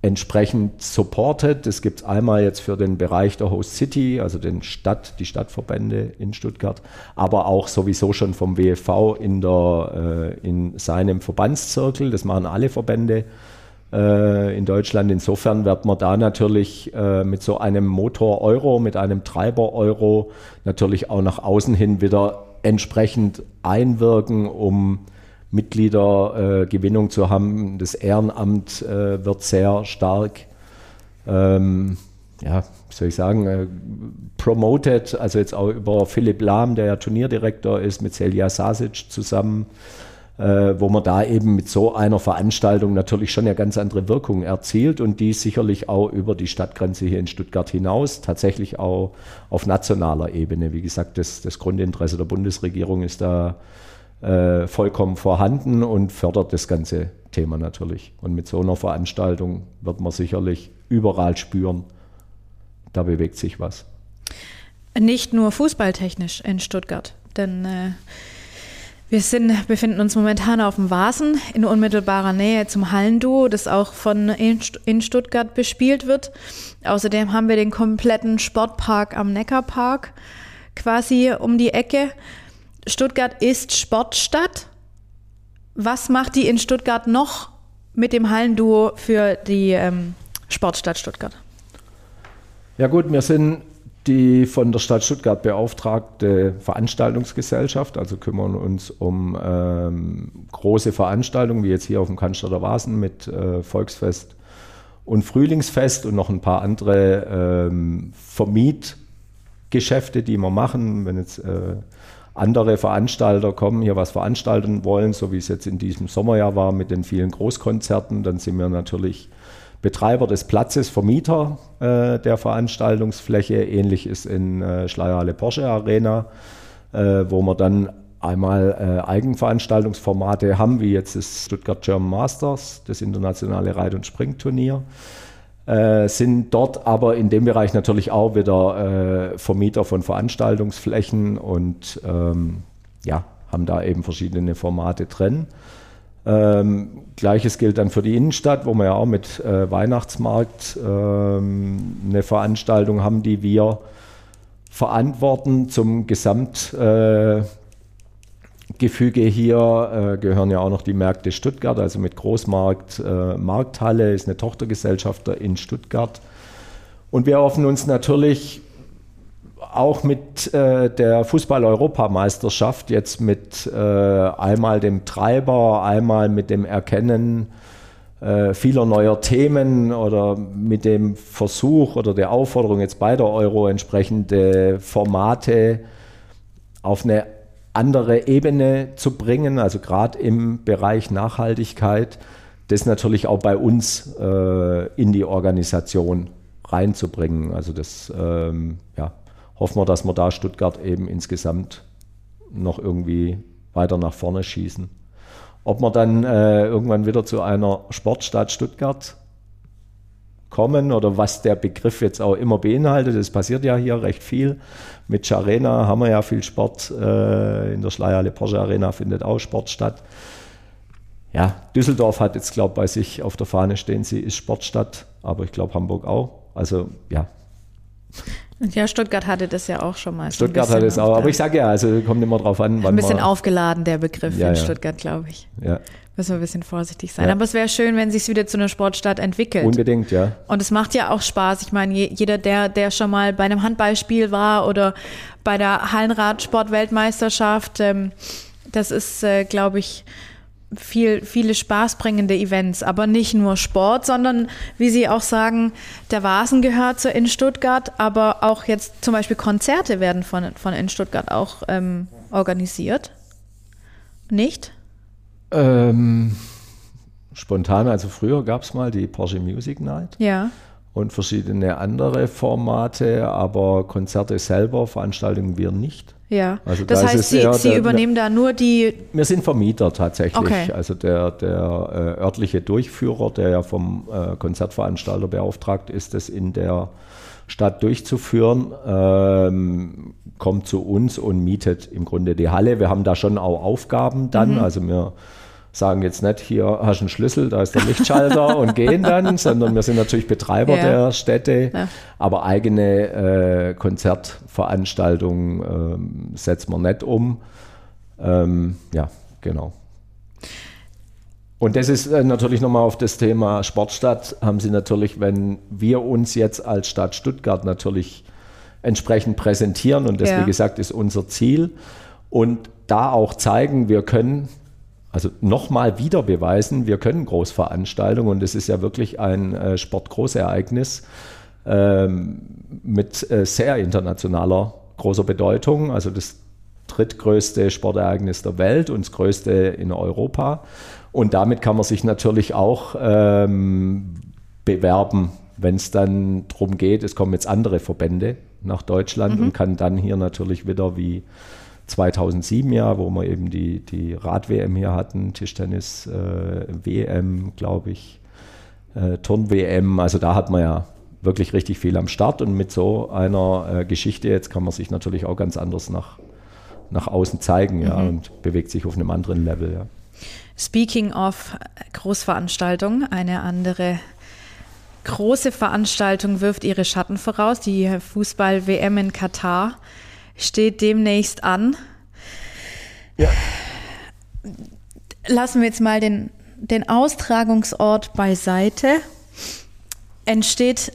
entsprechend supportet. Das gibt es einmal jetzt für den Bereich der Host City, also den Stadt, die Stadtverbände in Stuttgart, aber auch sowieso schon vom WFV in, der, äh, in seinem Verbandszirkel. Das machen alle Verbände äh, in Deutschland. Insofern wird man da natürlich äh, mit so einem Motor-Euro, mit einem Treiber-Euro natürlich auch nach außen hin wieder entsprechend einwirken, um Mitgliedergewinnung äh, zu haben. Das Ehrenamt äh, wird sehr stark, ähm, ja, wie soll ich sagen, äh, promoted, also jetzt auch über Philipp Lahm, der ja Turnierdirektor ist, mit Celia Sasic zusammen, äh, wo man da eben mit so einer Veranstaltung natürlich schon eine ganz andere Wirkung erzielt und die sicherlich auch über die Stadtgrenze hier in Stuttgart hinaus, tatsächlich auch auf nationaler Ebene. Wie gesagt, das, das Grundinteresse der Bundesregierung ist da äh, vollkommen vorhanden und fördert das ganze Thema natürlich. Und mit so einer Veranstaltung wird man sicherlich überall spüren, da bewegt sich was. Nicht nur fußballtechnisch in Stuttgart, denn äh, wir sind, befinden uns momentan auf dem Vasen in unmittelbarer Nähe zum Hallenduo, das auch von in Stuttgart bespielt wird. Außerdem haben wir den kompletten Sportpark am Neckarpark quasi um die Ecke. Stuttgart ist Sportstadt. Was macht die in Stuttgart noch mit dem Hallenduo für die ähm, Sportstadt Stuttgart? Ja gut, wir sind die von der Stadt Stuttgart beauftragte Veranstaltungsgesellschaft, also kümmern uns um ähm, große Veranstaltungen, wie jetzt hier auf dem Cannstatter Vasen mit äh, Volksfest und Frühlingsfest und noch ein paar andere ähm, Vermietgeschäfte, die wir machen. Wenn jetzt äh, andere Veranstalter kommen, hier was veranstalten wollen, so wie es jetzt in diesem Sommerjahr war mit den vielen Großkonzerten, dann sind wir natürlich Betreiber des Platzes, Vermieter äh, der Veranstaltungsfläche. Ähnlich ist in äh, Schleierhalle Porsche Arena, äh, wo wir dann einmal äh, Eigenveranstaltungsformate haben, wie jetzt das Stuttgart German Masters, das internationale Reit- und Springturnier. Äh, sind dort aber in dem Bereich natürlich auch wieder äh, Vermieter von Veranstaltungsflächen und ähm, ja, haben da eben verschiedene Formate drin. Ähm, Gleiches gilt dann für die Innenstadt, wo wir ja auch mit äh, Weihnachtsmarkt ähm, eine Veranstaltung haben, die wir verantworten zum Gesamt. Gefüge hier äh, gehören ja auch noch die Märkte Stuttgart, also mit Großmarkt äh, Markthalle ist eine Tochtergesellschaft in Stuttgart. Und wir hoffen uns natürlich auch mit äh, der Fußball-Europameisterschaft, jetzt mit äh, einmal dem Treiber, einmal mit dem Erkennen äh, vieler neuer Themen oder mit dem Versuch oder der Aufforderung jetzt bei der Euro entsprechende Formate auf eine andere Ebene zu bringen, also gerade im Bereich Nachhaltigkeit, das natürlich auch bei uns äh, in die Organisation reinzubringen. Also das ähm, ja, hoffen wir, dass wir da Stuttgart eben insgesamt noch irgendwie weiter nach vorne schießen. Ob wir dann äh, irgendwann wieder zu einer Sportstadt Stuttgart kommen oder was der Begriff jetzt auch immer beinhaltet, es passiert ja hier recht viel. Mit Charena haben wir ja viel Sport. Äh, in der Schleierle Porsche Arena findet auch Sport statt. Ja, Düsseldorf hat jetzt, glaube ich, bei sich auf der Fahne stehen, sie ist Sportstadt, aber ich glaube Hamburg auch. Also ja, ja, Stuttgart hatte das ja auch schon mal. Stuttgart hatte es auch, aber ich sage ja, also kommt immer drauf an, wann Ein bisschen aufgeladen, der Begriff ja, in ja. Stuttgart, glaube ich. Ja. Müssen wir ein bisschen vorsichtig sein. Ja. Aber es wäre schön, wenn sich wieder zu einer Sportstadt entwickelt. Unbedingt, ja. Und es macht ja auch Spaß. Ich meine, jeder, der, der schon mal bei einem Handballspiel war oder bei der Hallenradsport-Weltmeisterschaft, ähm, das ist, äh, glaube ich, viel, viele spaßbringende Events, aber nicht nur Sport, sondern wie Sie auch sagen, der Vasen gehört zu in Stuttgart, aber auch jetzt zum Beispiel Konzerte werden von, von in Stuttgart auch ähm, organisiert. Nicht? Ähm, spontan, also früher gab es mal die Porsche Music Night. Ja. Und verschiedene andere Formate, aber Konzerte selber veranstalten wir nicht. Ja, Also das da ist heißt, es Sie, eher Sie der- übernehmen da nur die, Wir sind Vermieter tatsächlich. Okay. Also der, der äh, örtliche Durchführer, der ja vom äh, Konzertveranstalter beauftragt ist, das in der Stadt durchzuführen, ähm, kommt zu uns und mietet im Grunde die Halle. Wir haben da schon auch Aufgaben dann. Mhm. Also wir sagen jetzt nicht, hier hast du einen Schlüssel, da ist der Lichtschalter und gehen dann, sondern wir sind natürlich Betreiber Ja. der Städte, Ja. aber eigene äh, Konzertveranstaltungen ähm, setzen wir nicht um. Ähm, ja, genau. Und das ist äh, natürlich nochmal auf das Thema Sportstadt, haben Sie natürlich, wenn wir uns jetzt als Stadt Stuttgart natürlich entsprechend präsentieren und das, Ja. wie gesagt, ist unser Ziel und da auch zeigen, wir können, also nochmal wieder beweisen, wir können Großveranstaltungen und es ist ja wirklich ein äh, Sportgroßereignis ähm, mit äh, sehr internationaler großer Bedeutung, also das drittgrößte Sportereignis der Welt und das größte in Europa. Und damit kann man sich natürlich auch ähm, bewerben, wenn es dann darum geht, es kommen jetzt andere Verbände nach Deutschland und kann dann hier natürlich wieder wie 2007 ja, wo wir eben die, die Rad-WM hier hatten, Tischtennis, äh, WM, glaube ich, äh, Turn-WM, also da hat man ja wirklich richtig viel am Start und mit so einer äh, Geschichte jetzt kann man sich natürlich auch ganz anders nach, nach außen zeigen ja, und bewegt sich auf einem anderen Level. Ja. Speaking of Großveranstaltung, eine andere große Veranstaltung wirft ihre Schatten voraus. Die Fußball-WM in Katar steht demnächst an. Lassen wir jetzt mal den, den Austragungsort beiseite. Entsteht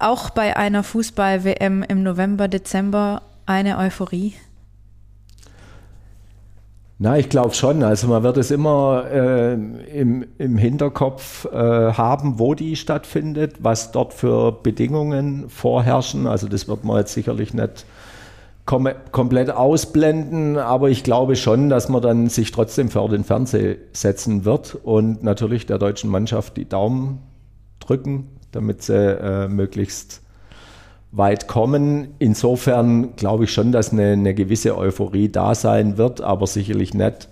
auch bei einer Fußball-WM im November, Dezember eine Euphorie? Na, ich glaube schon. Also man wird es immer äh, im, im Hinterkopf äh, haben, wo die stattfindet, was dort für Bedingungen vorherrschen. Also das wird man jetzt sicherlich nicht kom komplett ausblenden, aber ich glaube schon, dass man dann sich trotzdem vor den Fernseher setzen wird und natürlich der deutschen Mannschaft die Daumen drücken, damit sie äh, möglichst weit kommen. Insofern glaube ich schon, dass eine, eine gewisse Euphorie da sein wird, aber sicherlich nicht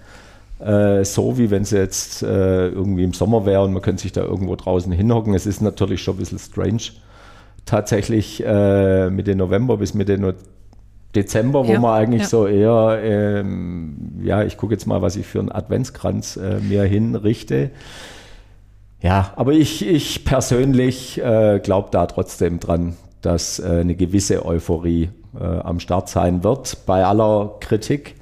äh, so, wie wenn sie jetzt äh, irgendwie im Sommer wäre und man könnte sich da irgendwo draußen hinhocken. Es ist natürlich schon ein bisschen strange, tatsächlich äh, Mitte November bis Mitte no Dezember, wo Ja, man eigentlich ja. so eher, ähm, ja, ich gucke jetzt mal, was ich für einen Adventskranz äh, mir hinrichte. Ja, aber ich, ich persönlich äh, glaube da trotzdem dran, dass äh, eine gewisse Euphorie äh, am Start sein wird, bei aller Kritik,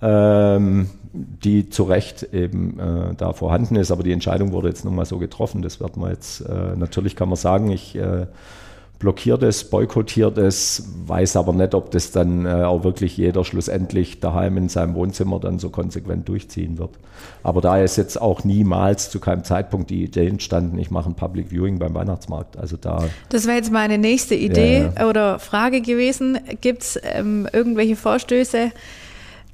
ähm, die zu Recht eben äh, da vorhanden ist. Aber die Entscheidung wurde jetzt nun mal so getroffen. Das wird man jetzt, natürlich kann man sagen, ich blockiert es, boykottiert es, weiß aber nicht, ob das dann äh, auch wirklich jeder schlussendlich daheim in seinem Wohnzimmer dann so konsequent durchziehen wird. Aber da ist jetzt auch niemals zu keinem Zeitpunkt die Idee entstanden, ich mache ein Public Viewing beim Weihnachtsmarkt. Also da. Das wäre jetzt meine nächste Idee ja, ja. oder Frage gewesen. Gibt es ähm, irgendwelche Vorstöße?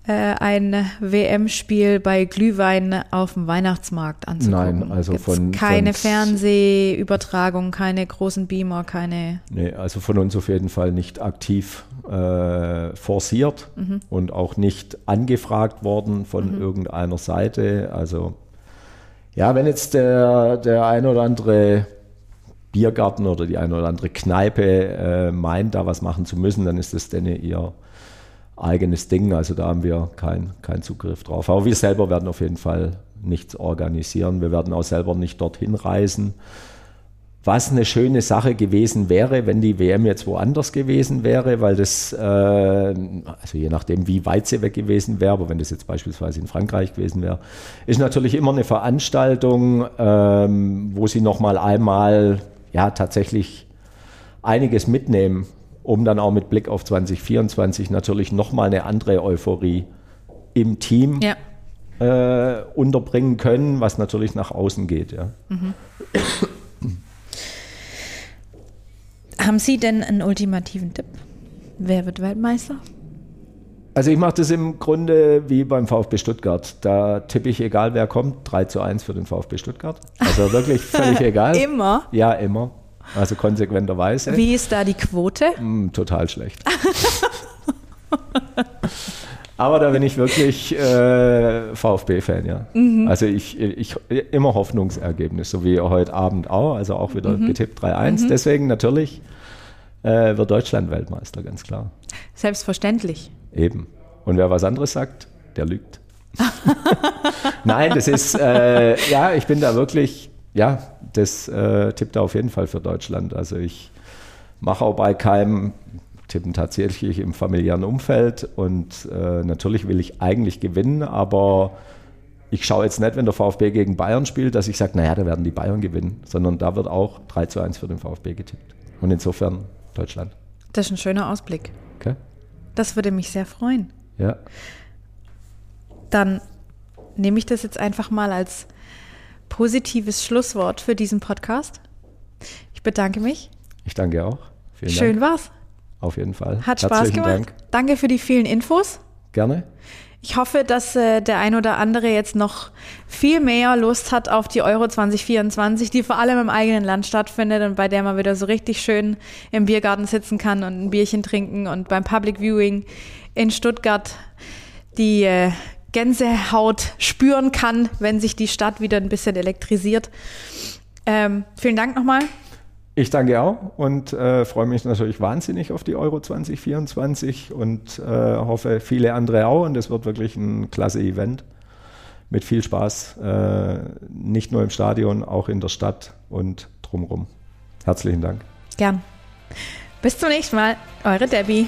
Äh, ein WM-Spiel bei Glühwein auf dem Weihnachtsmarkt anzugucken? Nein, also Gibt's von keine von, Fernsehübertragung, keine großen Beamer, keine. Nee, also von uns auf jeden Fall nicht aktiv äh, forciert mhm. und auch nicht angefragt worden von mhm. irgendeiner Seite. Also ja, wenn jetzt der, der ein oder andere Biergarten oder die eine oder andere Kneipe äh, meint, da was machen zu müssen, dann ist das denn ihr eigenes Ding. Also da haben wir keinen kein Zugriff drauf. Aber wir selber werden auf jeden Fall nichts organisieren. Wir werden auch selber nicht dorthin reisen. Was eine schöne Sache gewesen wäre, wenn die WM jetzt woanders gewesen wäre, weil das, äh, also je nachdem, wie weit sie weg gewesen wäre, aber wenn das jetzt beispielsweise in Frankreich gewesen wäre, ist natürlich immer eine Veranstaltung, ähm, wo sie nochmal einmal ja tatsächlich einiges mitnehmen um dann auch mit Blick auf 2024 natürlich nochmal eine andere Euphorie im Team ja. äh, unterbringen können, was natürlich nach außen geht. Ja. Mhm. Haben Sie denn einen ultimativen Tipp? Wer wird Weltmeister? Also ich mache das im Grunde wie beim VfB Stuttgart. Da tippe ich, egal wer kommt, 3 zu 1 für den VfB Stuttgart. Also wirklich völlig egal. immer? Ja, immer. Also konsequenterweise. Wie ist da die Quote? Mm, total schlecht. Aber da bin ich wirklich äh, VfB-Fan, ja. Mhm. Also ich, ich immer Hoffnungsergebnis, so wie heute Abend auch, also auch wieder mhm. getippt 3-1. Mhm. Deswegen natürlich äh, wird Deutschland Weltmeister, ganz klar. Selbstverständlich. Eben. Und wer was anderes sagt, der lügt. Nein, das ist, äh, ja, ich bin da wirklich ja, das äh, tippt auf jeden Fall für Deutschland. Also ich mache auch bei keinem Tippen tatsächlich im familiären Umfeld und äh, natürlich will ich eigentlich gewinnen, aber ich schaue jetzt nicht, wenn der VfB gegen Bayern spielt, dass ich sage, naja, da werden die Bayern gewinnen, sondern da wird auch 3 zu 1 für den VfB getippt. Und insofern Deutschland. Das ist ein schöner Ausblick. Okay. Das würde mich sehr freuen. Ja. Dann nehme ich das jetzt einfach mal als positives Schlusswort für diesen Podcast. Ich bedanke mich. Ich danke auch. Vielen Schön Dank. war's. Auf jeden Fall. Hat Spaß gemacht. Dank. Danke für die vielen Infos. Gerne. Ich hoffe, dass äh, der ein oder andere jetzt noch viel mehr Lust hat auf die Euro 2024, die vor allem im eigenen Land stattfindet und bei der man wieder so richtig schön im Biergarten sitzen kann und ein Bierchen trinken und beim Public Viewing in Stuttgart die äh, Gänsehaut spüren kann, wenn sich die Stadt wieder ein bisschen elektrisiert. Ähm, vielen Dank nochmal. Ich danke auch und äh, freue mich natürlich wahnsinnig auf die Euro 2024 und äh, hoffe viele andere auch. Und es wird wirklich ein klasse Event mit viel Spaß, äh, nicht nur im Stadion, auch in der Stadt und drumherum. Herzlichen Dank. Gern. Bis zum nächsten Mal, eure Debbie.